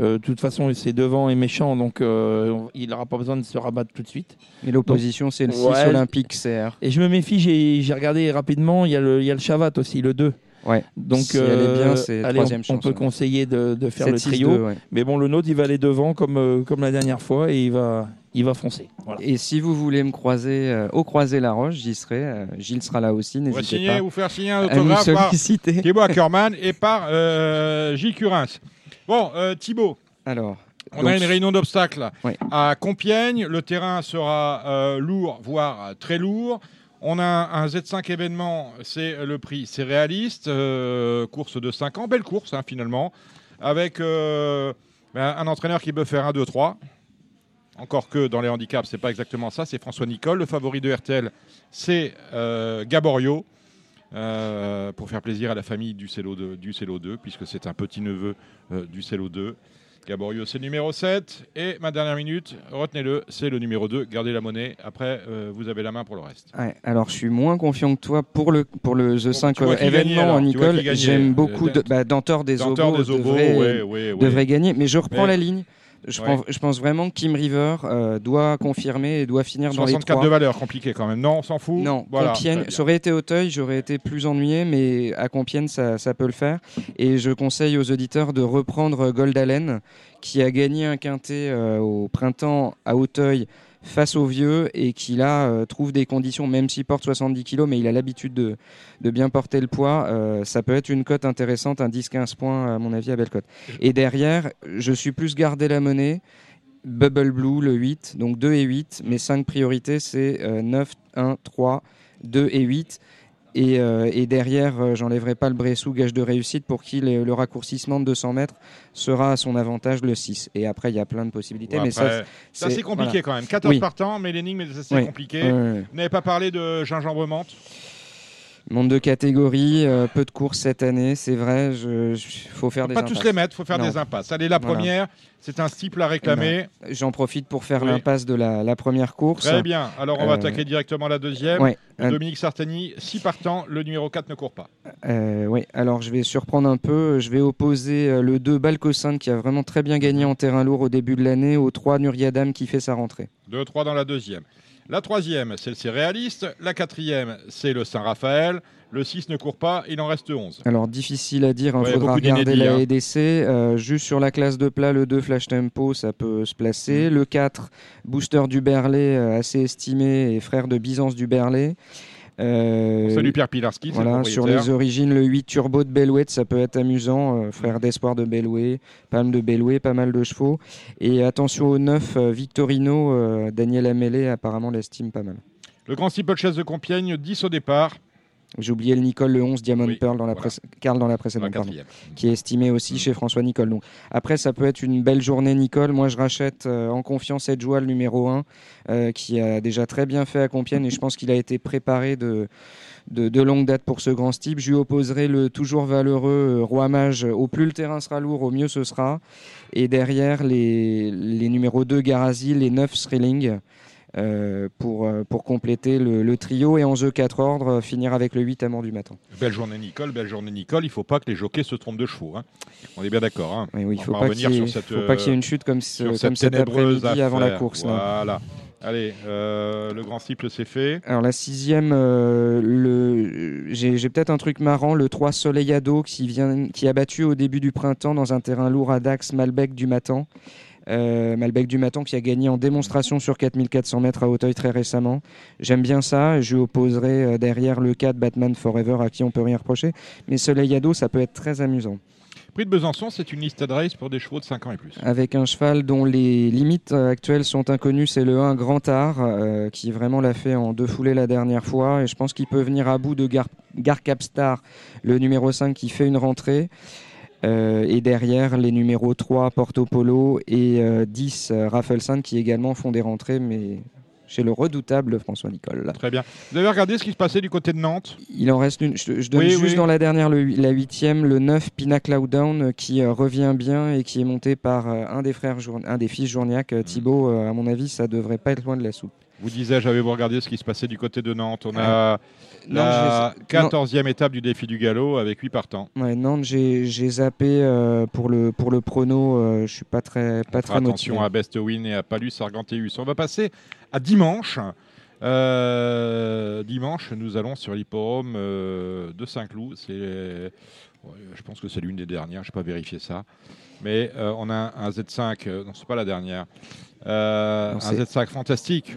Euh, de toute façon, c'est devant et méchant, donc euh, il n'aura pas besoin de se rabattre tout de suite. Et l'opposition, c'est le 6 Ouais. Olympique CR. Et je me méfie, j'ai regardé rapidement, il y, a le, il y a le Chavat aussi, le 2. Ouais. Donc, Si elle est bien, c'est troisième on, on peut ouais. conseiller de, de faire le 7-6-2, trio. ouais. Mais bon, le nôtre, il va aller devant comme, comme la dernière fois et il va, il va foncer. Voilà. Et si vous voulez me croiser euh, au Croisé la Roche, j'y serai. euh, Gilles sera là aussi. N'hésitez signer, pas. vous faire signer un autographe par solliciter. Thibaut Ackerman et par euh, Gilles Curins. Bon, euh, Thibaut. Alors. On donc- a une réunion d'obstacles Ouais. à Compiègne. Le terrain sera euh, lourd, voire très lourd. On a un Z5 événement, c'est le prix, c'est réaliste. euh, course de 5 ans, belle course hein, finalement, avec euh, ben, un entraîneur qui peut faire un 2-3. Encore que dans les handicaps, c'est pas exactement ça, c'est François Nicole. Le favori de RTL, c'est euh, Gaborio. euh, pour faire plaisir à la famille du Célo 2, du Célo 2 puisque c'est un petit-neveu euh, du Célo 2. Gaborio, c'est le numéro 7. Et ma dernière minute, retenez-le, c'est le numéro 2. Gardez la monnaie. Après, euh, vous avez la main pour le reste. Ouais, alors je suis moins confiant que toi pour le pour le The 5 tu vois qui événement, Nicole. J'aime beaucoup de bah, des Obos des Obos, devrait, ouais, ouais, ouais. devrait gagner, mais je reprends Mais- la ligne. Je, Ouais. prends- je pense vraiment que Kim River euh, doit confirmer et doit finir dans les 64 trois. de valeur, compliqué quand même. Non, on s'en fout. Non, voilà, Compiègne, ça aurait été Auteuil, j'aurais été plus ennuyé, mais à Compiègne, ça, ça peut le faire. Et je conseille aux auditeurs de reprendre Goldalen, qui a gagné un quintet euh, au printemps à Auteuil face aux vieux et qui là euh, trouve des conditions, même s'il porte 70 kg, mais il a l'habitude de, de bien porter le poids. euh, ça peut être une cote intéressante, un 10-15 points à mon avis à belle cote. Et derrière, je suis plus gardé la monnaie. Bubble Blue, le 8, donc 2 et 8. Mes 5 priorités, c'est euh, 9, 1, 3, 2 et 8. Et, euh, et derrière, euh, j'enlèverai pas le Bressou, gage de réussite, pour qui le, le raccourcissement de 200 mètres sera à son avantage le 6. Et après, il y a plein de possibilités. Ouais, mais après, ça, c'est assez compliqué voilà. quand même. 14 Oui. partants, mais l'énigme est assez Oui. ouais. Vous n'avez pas parlé de gingembre menthe Monde de catégorie, euh, peu de courses cette année, c'est vrai. Il faut faire des Pas tous impasses. les mettre, faut faire Non. des impasses. Allez, la Voilà. première, c'est un stiple à réclamer. Eh ben, J'en profite pour faire Oui. l'impasse de la, la première course. Très bien. Alors, on va Euh, attaquer directement la deuxième. ouais. Dominique Sartani, 6 partants, le numéro 4 ne court pas. Euh, oui, alors je vais surprendre un peu. Je vais opposer euh, le 2 Balcossin qui a vraiment très bien gagné en terrain lourd au début de l'année au 3 Nuriadam qui fait sa rentrée. 2-3 dans la deuxième. La troisième, c'est le Céréaliste. La quatrième, c'est le Saint-Raphaël. Le 6 ne court pas, il en reste 11. Alors difficile à dire, il Ouais, faudra regarder la hein. EDC. Euh, juste sur la classe de plat, le 2 Flash Tempo, ça peut se placer. Mm. Le 4 Booster du Berlay, euh, assez estimé et frère de Byzance du Berlay. On salue Pierre Pilarski, le Voilà, sur les origines, le 8 Turbo de Bellouet, ça peut être amusant. euh, frère d'espoir de Bellouet, Palme de Bellouet, pas mal de chevaux. Et attention au 9 euh, Victorino, euh, Daniel Amélé apparemment l'estime pas mal. Le Grand Steeplechase de Compiègne, 10 au départ. J'ai oublié le Nicole, le 11 Diamond Oui, Pearl dans la voilà. Carl dans la précédente, pardon, qui est estimé aussi chez François Nicole. Donc, après, ça peut être une belle journée Nicole. Moi, je rachète euh, en confiance Edgewa, le numéro 1, euh, qui a déjà très bien fait à Compiègne et je pense qu'il a été préparé de, de, de longue date pour ce grand type. Je lui opposerai le toujours valeureux euh, Roi Mage. Au plus le terrain sera lourd, au mieux ce sera. Et derrière, les, les numéros 2 Garazi, les 9 Thrilling. Euh, pour, euh, pour compléter le, le trio et en jeu 4 ordres, euh, finir avec le 8 Amour du matin. Belle journée Nicole, belle journée Nicole. Il faut pas que les jockeys se trompent de chevaux. hein. On est bien d'accord. Hein. Oui, oui, il On faut pas qu'il y ait- sur cette, faut pas qu'il y ait une chute comme ce- comme cette après-midi avant la course. Voilà. Allez, euh, le grand cycle c'est fait. Alors la sixième, euh, le... j'ai j'ai peut-être un truc marrant, le 3 Soleillado qui, vient, qui a battu au début du printemps dans un terrain lourd à Dax, Malbec du Matan. Euh, Malbec du Matan qui a gagné en démonstration sur 4400 mètres à Hauteuil très récemment. J'aime bien ça. Je lui opposerai euh, derrière le 4 Batman Forever à qui on peut rien reprocher. Mais Soleillado, ça peut être très amusant. Prix de Besançon, c'est une liste de race pour des chevaux de 5 ans et plus. avec un cheval dont les limites euh, actuelles sont inconnues. C'est le 1 Grand Art euh, qui vraiment l'a fait en deux foulées la dernière fois. Et je pense qu'il peut venir à bout de Gar, Gar Capstar, le numéro 5 qui fait une rentrée. Euh, et derrière, les numéros 3 Porto Polo et euh, 10 euh, Raffleson qui également font des rentrées, mais chez le redoutable François Nicole. Très bien. Vous avez regardé ce qui se passait du côté de Nantes? Il en reste une. Je, je donne Oui, juste oui. dans la dernière, le, la huitième, le 9 Pina Clouddown euh, qui euh, revient bien et qui est monté par euh, un des frères, un des fils Journiac, euh, Thibaut. euh, à mon avis, ça devrait pas être loin de la soupe. Vous disiez, j'avais vous regardé ce qui se passait du côté de Nantes. On a non, la je les ai- non. 14e étape du défi du galop avec 8 partants. Ouais, Nantes, j'ai zappé euh, pour le pour le prono. euh, je suis pas très pas très Attention motivé. à Best Win et à Palus Argenteus. On va passer à dimanche. Euh, dimanche, nous allons sur l'hipporome euh, de Saint-Cloud. C'est, je pense que c'est l'une des dernières. Je n'ai pas vérifié ça. Mais euh, on a un Z5. euh, non, c'est pas la dernière. Euh, un c'est- Z5 fantastique.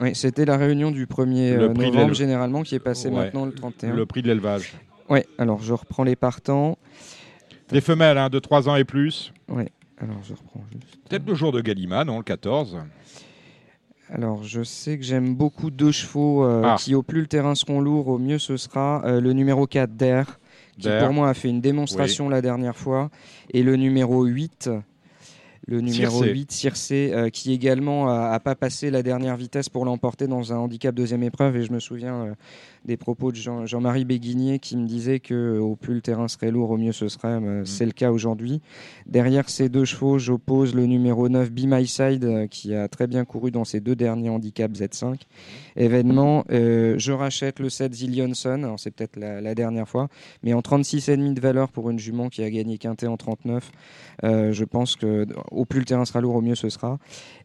Oui, c'était la réunion du 1er Le euh, prix novembre généralement qui est passé Ouais, maintenant le 31. Le prix de l'élevage. Ouais, alors je reprends les partants. Des femelles hein, de 3 ans et plus. Ouais, alors je reprends juste. Peut-être le jour de Gallimard, non, le 14. Alors, je sais que j'aime beaucoup deux chevaux euh, Ah. qui, au plus le terrain seront lourds, au mieux ce sera euh, le numéro 4 Dare, qui pour moi a fait une démonstration la dernière fois, et le numéro 8, le numéro Circé. 8 Circé, euh, qui également a, a pas passé la dernière vitesse pour l'emporter dans un handicap deuxième épreuve. Et je me souviens euh, des propos de Jean- Jean-Marie Béguinier qui me disait que euh, au plus le terrain serait lourd, au mieux ce serait. Mm. Euh, C'est le cas aujourd'hui. Derrière ces deux chevaux, j'oppose le numéro 9 Be My Side, euh, qui a très bien couru dans ses deux derniers handicaps Z5 événements. Euh, je rachète le 7 Zillionson, alors c'est peut-être la, la dernière fois, mais en 36,5 de valeur pour une jument qui a gagné quintet en 39. Euh, je pense que au plus le terrain sera lourd, au mieux ce sera.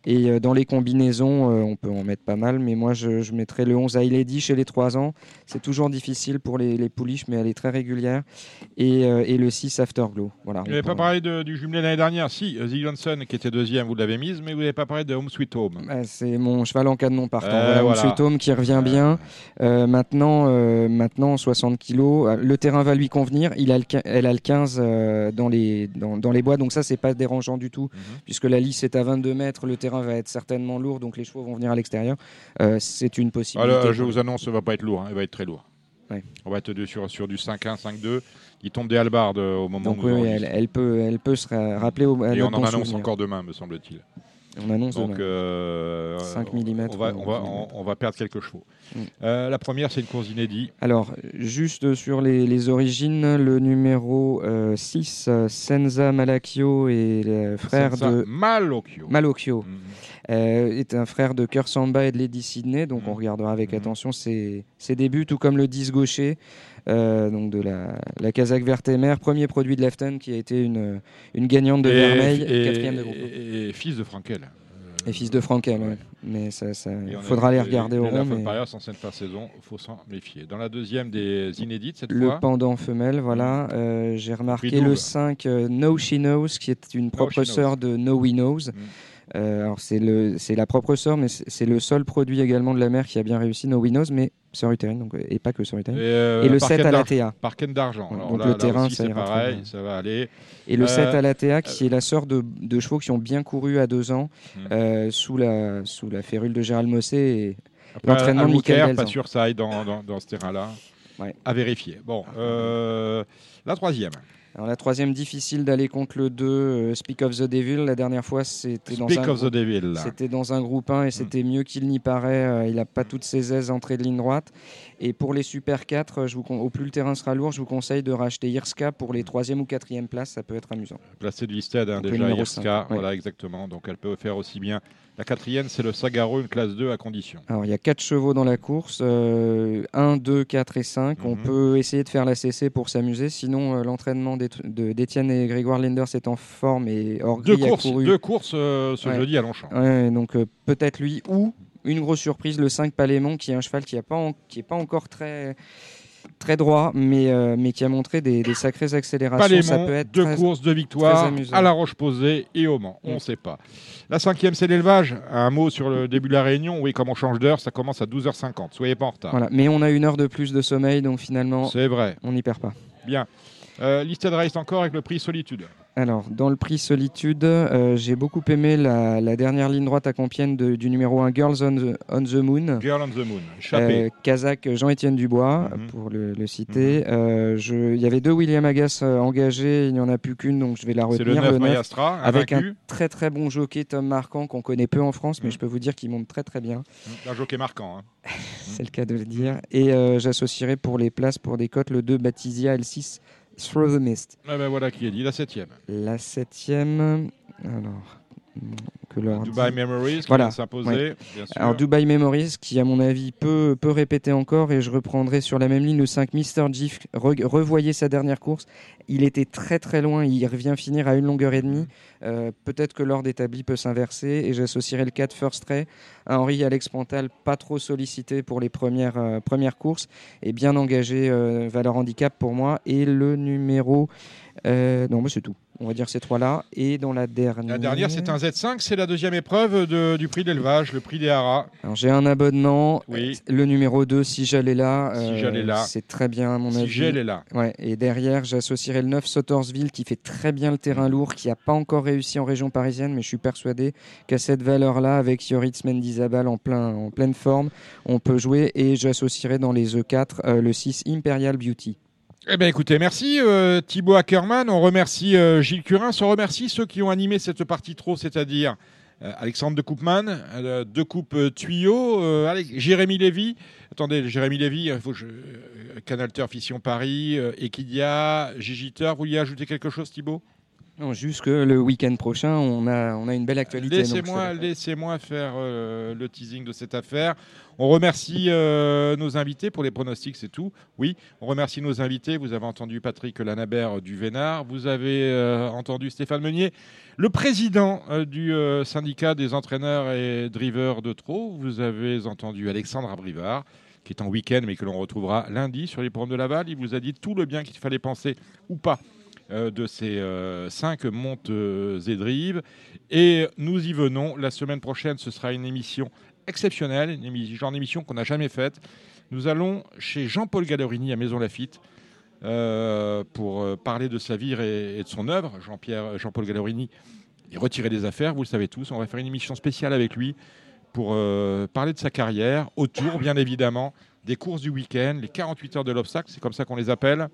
Et euh, dans les combinaisons, euh, on peut en mettre pas mal, mais moi je, je mettrai le 11 Lady chez les 3 ans. C'est toujours difficile pour les, les pouliches, mais elle est très régulière. Et, euh, et le 6 Afterglow. Voilà, Vous n'avez pas parlé de- du jumelé l'année dernière? Si, Zig Johnson qui était deuxième, vous l'avez mise, mais vous n'avez pas parlé de Home Sweet Home. Bah, c'est mon cheval en cadenon partant. Euh, voilà, voilà. Monsieur Tom qui revient bien. Euh, maintenant, euh, maintenant 60 kilos. Euh, Le terrain va lui convenir. Il a le, elle a le 15 euh, dans, les, dans, dans les bois, donc ça c'est pas dérangeant du tout, Mhm. puisque la lisse est à 22 mètres. Le terrain va être certainement lourd, donc les chevaux vont venir à l'extérieur. Euh, c'est une possibilité. Alors, je pour vous annonce, ça va pas être lourd, hein, il va être très lourd. Ouais. On va être sur, sur du 5-1, 5-2. Il tombe des halbardes euh, au moment Donc où oui, elle, peut, elle peut se ra- rappeler au. à Et on en annonce souvenir. encore demain, me semble-t-il. On annonce Donc, euh, 5 millimètres, On va, euh, on, va, on, perdre quelques chevaux. Mm. Euh, la première, c'est une course inédite. Alors, juste sur les, les origines, le numéro 6, Senza Malacchio et le frère Senza de Malocchio. Malocchio, Mhm. Euh, est un frère de Cœur Samba et de Lady Sydney, donc on regardera avec attention ses, ses débuts, tout comme le 10 gaucher, euh, donc de la, la Kazakh Vertemer, premier produit de Lefton qui a été une, une gagnante de Et- Vermeil, et- quatrième de groupe. Et, et fils de Frankel. Et fils de Frankel, ouais. mais ça, faudra les regarder au rond. mais- cette fin de saison, il faut s'en méfier. Dans la deuxième des inédites, cette Le fois, pendant femelle, voilà. Euh, J'ai remarqué le 5 euh, No She Knows, qui est une propre sœur de No We Knows. Mm. Euh, alors c'est le c'est la propre sort, mais c'est le seul produit également de la mer qui a bien réussi. No Winos, mais sur Uterine, donc et pas que sur Uterine. Et, euh, Et le par 7 ken à la d'argent- TA. Par d'argent. Donc là- le là terrain, c'est pareil, ça va aller. Et le Euh, 7 à la TA, qui est la sœur de, de chevaux qui ont bien couru à deux ans, Hmm. euh, sous, la, sous la férule de Gérald Mossé et l'entraînement de Michael pas sûr que ça aille dans, dans, dans ce terrain-là. Ouais. À vérifier. Bon, euh, la troisième. Alors la troisième, difficile d'aller contre le 2, euh, Speak of the Devil. La dernière fois, c'était dans, Speak un of the groupe- Devil, là. C'était dans un groupe 1 et c'était mieux qu'il n'y paraît. Euh, il n'a pas toutes ses aises entrées de ligne droite. Et pour les Super 4, euh, je vous con- au plus le terrain sera lourd, je vous conseille de racheter Irska pour les troisième ou quatrième places. Ça peut être amusant. Placé de Listed, hein, Donc, le déjà, numéro Irska. cinq, ouais. Voilà, exactement. Donc, elle peut faire aussi bien. La quatrième, c'est le Sagaro, une classe 2 à condition. Alors, il y a 4 chevaux dans la course, euh, 1, 2, 4 et 5. On Mhm. peut essayer de faire la CC pour s'amuser. Sinon, euh, l'entraînement d'Étienne et Grégoire Lenders est en forme et Orgui Deux a courses, couru. deux courses euh, ce Ouais. jeudi à Longchamp. Ouais, donc euh, peut-être lui ou une grosse surprise, le 5 Palémon, qui est un cheval qui n'est en- pas encore très, très droit, mais, euh, mais qui a montré des, des sacrées accélérations. ça peut être deux très- courses, deux victoires à la Roche-Posée et au Mans. On ne Mm. sait pas. La cinquième, c'est l'élevage. Un mot sur le début de la réunion. Oui, comme on change d'heure, ça commence à 12h50. Soyez pas en retard. Voilà. Mais on a une heure de plus de sommeil, donc finalement, C'est vrai. on n'y perd pas. Bien. Euh, Listed Race encore avec le prix Solitude. Alors, dans le prix Solitude, euh, j'ai beaucoup aimé la, la dernière ligne droite à Compiègne de- du numéro 1 Girls on the, on the Moon. Girl on the Moon. Chappé. Euh, Kazakh Jean-Étienne Dubois, Mhm. pour le, le citer. Euh, je- Il y avait deux William Agas euh, engagés, il n'y en a plus qu'une, donc je vais la c'est retenir. le 9 neuf, Mayastra, avec un très très bon jockey, Tom Marquand, qu'on connaît peu en France, mais Mhm. je peux vous dire qu'il monte très très bien. Un jockey marquant. hein. C'est le cas de le dire. Et euh, j'associerai pour les places, pour des cotes, le 2 Baptisia L6 Through the Mist. Ah ben voilà qui est dit. La septième. La septième, alors, que leur Dubai Memories qui Voilà, s'imposer. ouais. Alors Dubai Memories, qui à mon avis peut, peut répéter encore, et je reprendrai sur la même ligne le 5 Mr. Gif. Re- revoyez sa dernière course, il était très très loin, il revient finir à une longueur et demie. Euh, Peut-être que l'ordre établi peut s'inverser, et j'associerai le 4 First Ray, un Henri Alex Pantal, pas trop sollicité pour les premières, euh, premières courses, et bien engagé, euh, valeur handicap pour moi, et le numéro... non, mais c'est tout. On va dire ces trois-là. Et dans la dernière... La dernière, c'est un Z5. C'est la deuxième épreuve de- du prix d'élevage, le prix des haras. Alors j'ai un abonnement, Oui. euh, le numéro 2, si j'allais là, Si euh, j'allais là. c'est très bien à mon Si avis. Gel est là. Ouais, et derrière, j'associerai le 9 Sottersville qui fait très bien le terrain lourd, qui n'a pas encore réussi en région parisienne, mais je suis persuadé qu'à cette valeur-là, avec Yoritz Mendizabal en, plein, en pleine forme, on peut jouer. Et j'associerai dans les E4 euh, le 6 Imperial Beauty. Eh bien, écoutez, merci euh, Thibaut Ackerman. On remercie euh, Gilles Curin. On remercie ceux qui ont animé cette partie trop, c'est-à-dire euh, Alexandre de Coupman, euh, de Coupe Tuyau, Jérémy Lévy. Attendez, Jérémy Lévy, il faut que je. Canal Paris, Equidia, Gigiteur. Vous vouliez ajouter quelque chose, Thibaut? Non, juste que le week-end prochain, on a, on a une belle actualité. Laissez-moi faire euh, le teasing de cette affaire. On remercie euh, nos invités pour les pronostics, c'est tout. Oui, on remercie nos invités. Vous avez entendu Patrick Lanabert du Vénard. Vous avez euh, entendu Stéphane Meunier, le président du syndicat des entraîneurs et drivers de trot. Vous avez entendu Alexandre Abrivard, qui est en week-end, mais que l'on retrouvera lundi sur les programmes de Laval. Il vous a dit tout le bien qu'il fallait penser ou pas de ces euh, cinq montes euh, et drives. Et nous y venons. La semaine prochaine, ce sera une émission exceptionnelle, une émi- genre d'émission qu'on n'a jamais faite. Nous allons chez Jean-Paul Gallerini à Maison Lafitte euh, pour euh, parler de sa vie et, de son œuvre. Jean-Pierre, Jean-Paul Gallerini est retiré des affaires, vous le savez tous. On va faire une émission spéciale avec lui pour euh, parler de sa carrière, autour bien évidemment des courses du week-end, les 48 heures de l'obstacle, c'est comme ça qu'on les appelle,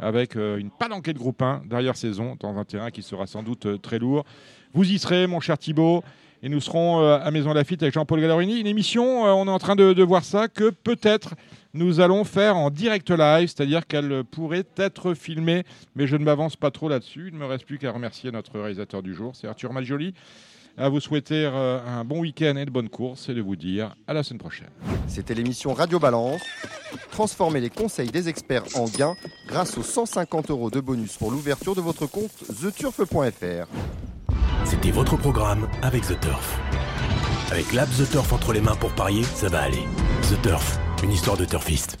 avec euh, une palanquée de groupe 1 derrière saison, dans un terrain qui sera sans doute euh, très lourd. Vous y serez, mon cher Thibaut, et nous serons euh, à Maison Lafitte avec Jean-Paul Gallerini. Une émission, on est en train de, voir ça, que peut-être nous allons faire en direct live, c'est-à-dire qu'elle pourrait être filmée, mais je ne m'avance pas trop là-dessus. Il ne me reste plus qu'à remercier notre réalisateur du jour, c'est Arthur Malgioli, à vous souhaiter euh, un bon week-end et de bonnes courses, et de vous dire à la semaine prochaine. C'était l'émission Radio Balance. Transformez les conseils des experts en gains grâce aux 150 euros de bonus pour l'ouverture de votre compte theturf.fr. C'était votre programme avec The Turf. Avec l'app The Turf entre les mains pour parier, ça va aller. The Turf, une histoire de turfiste.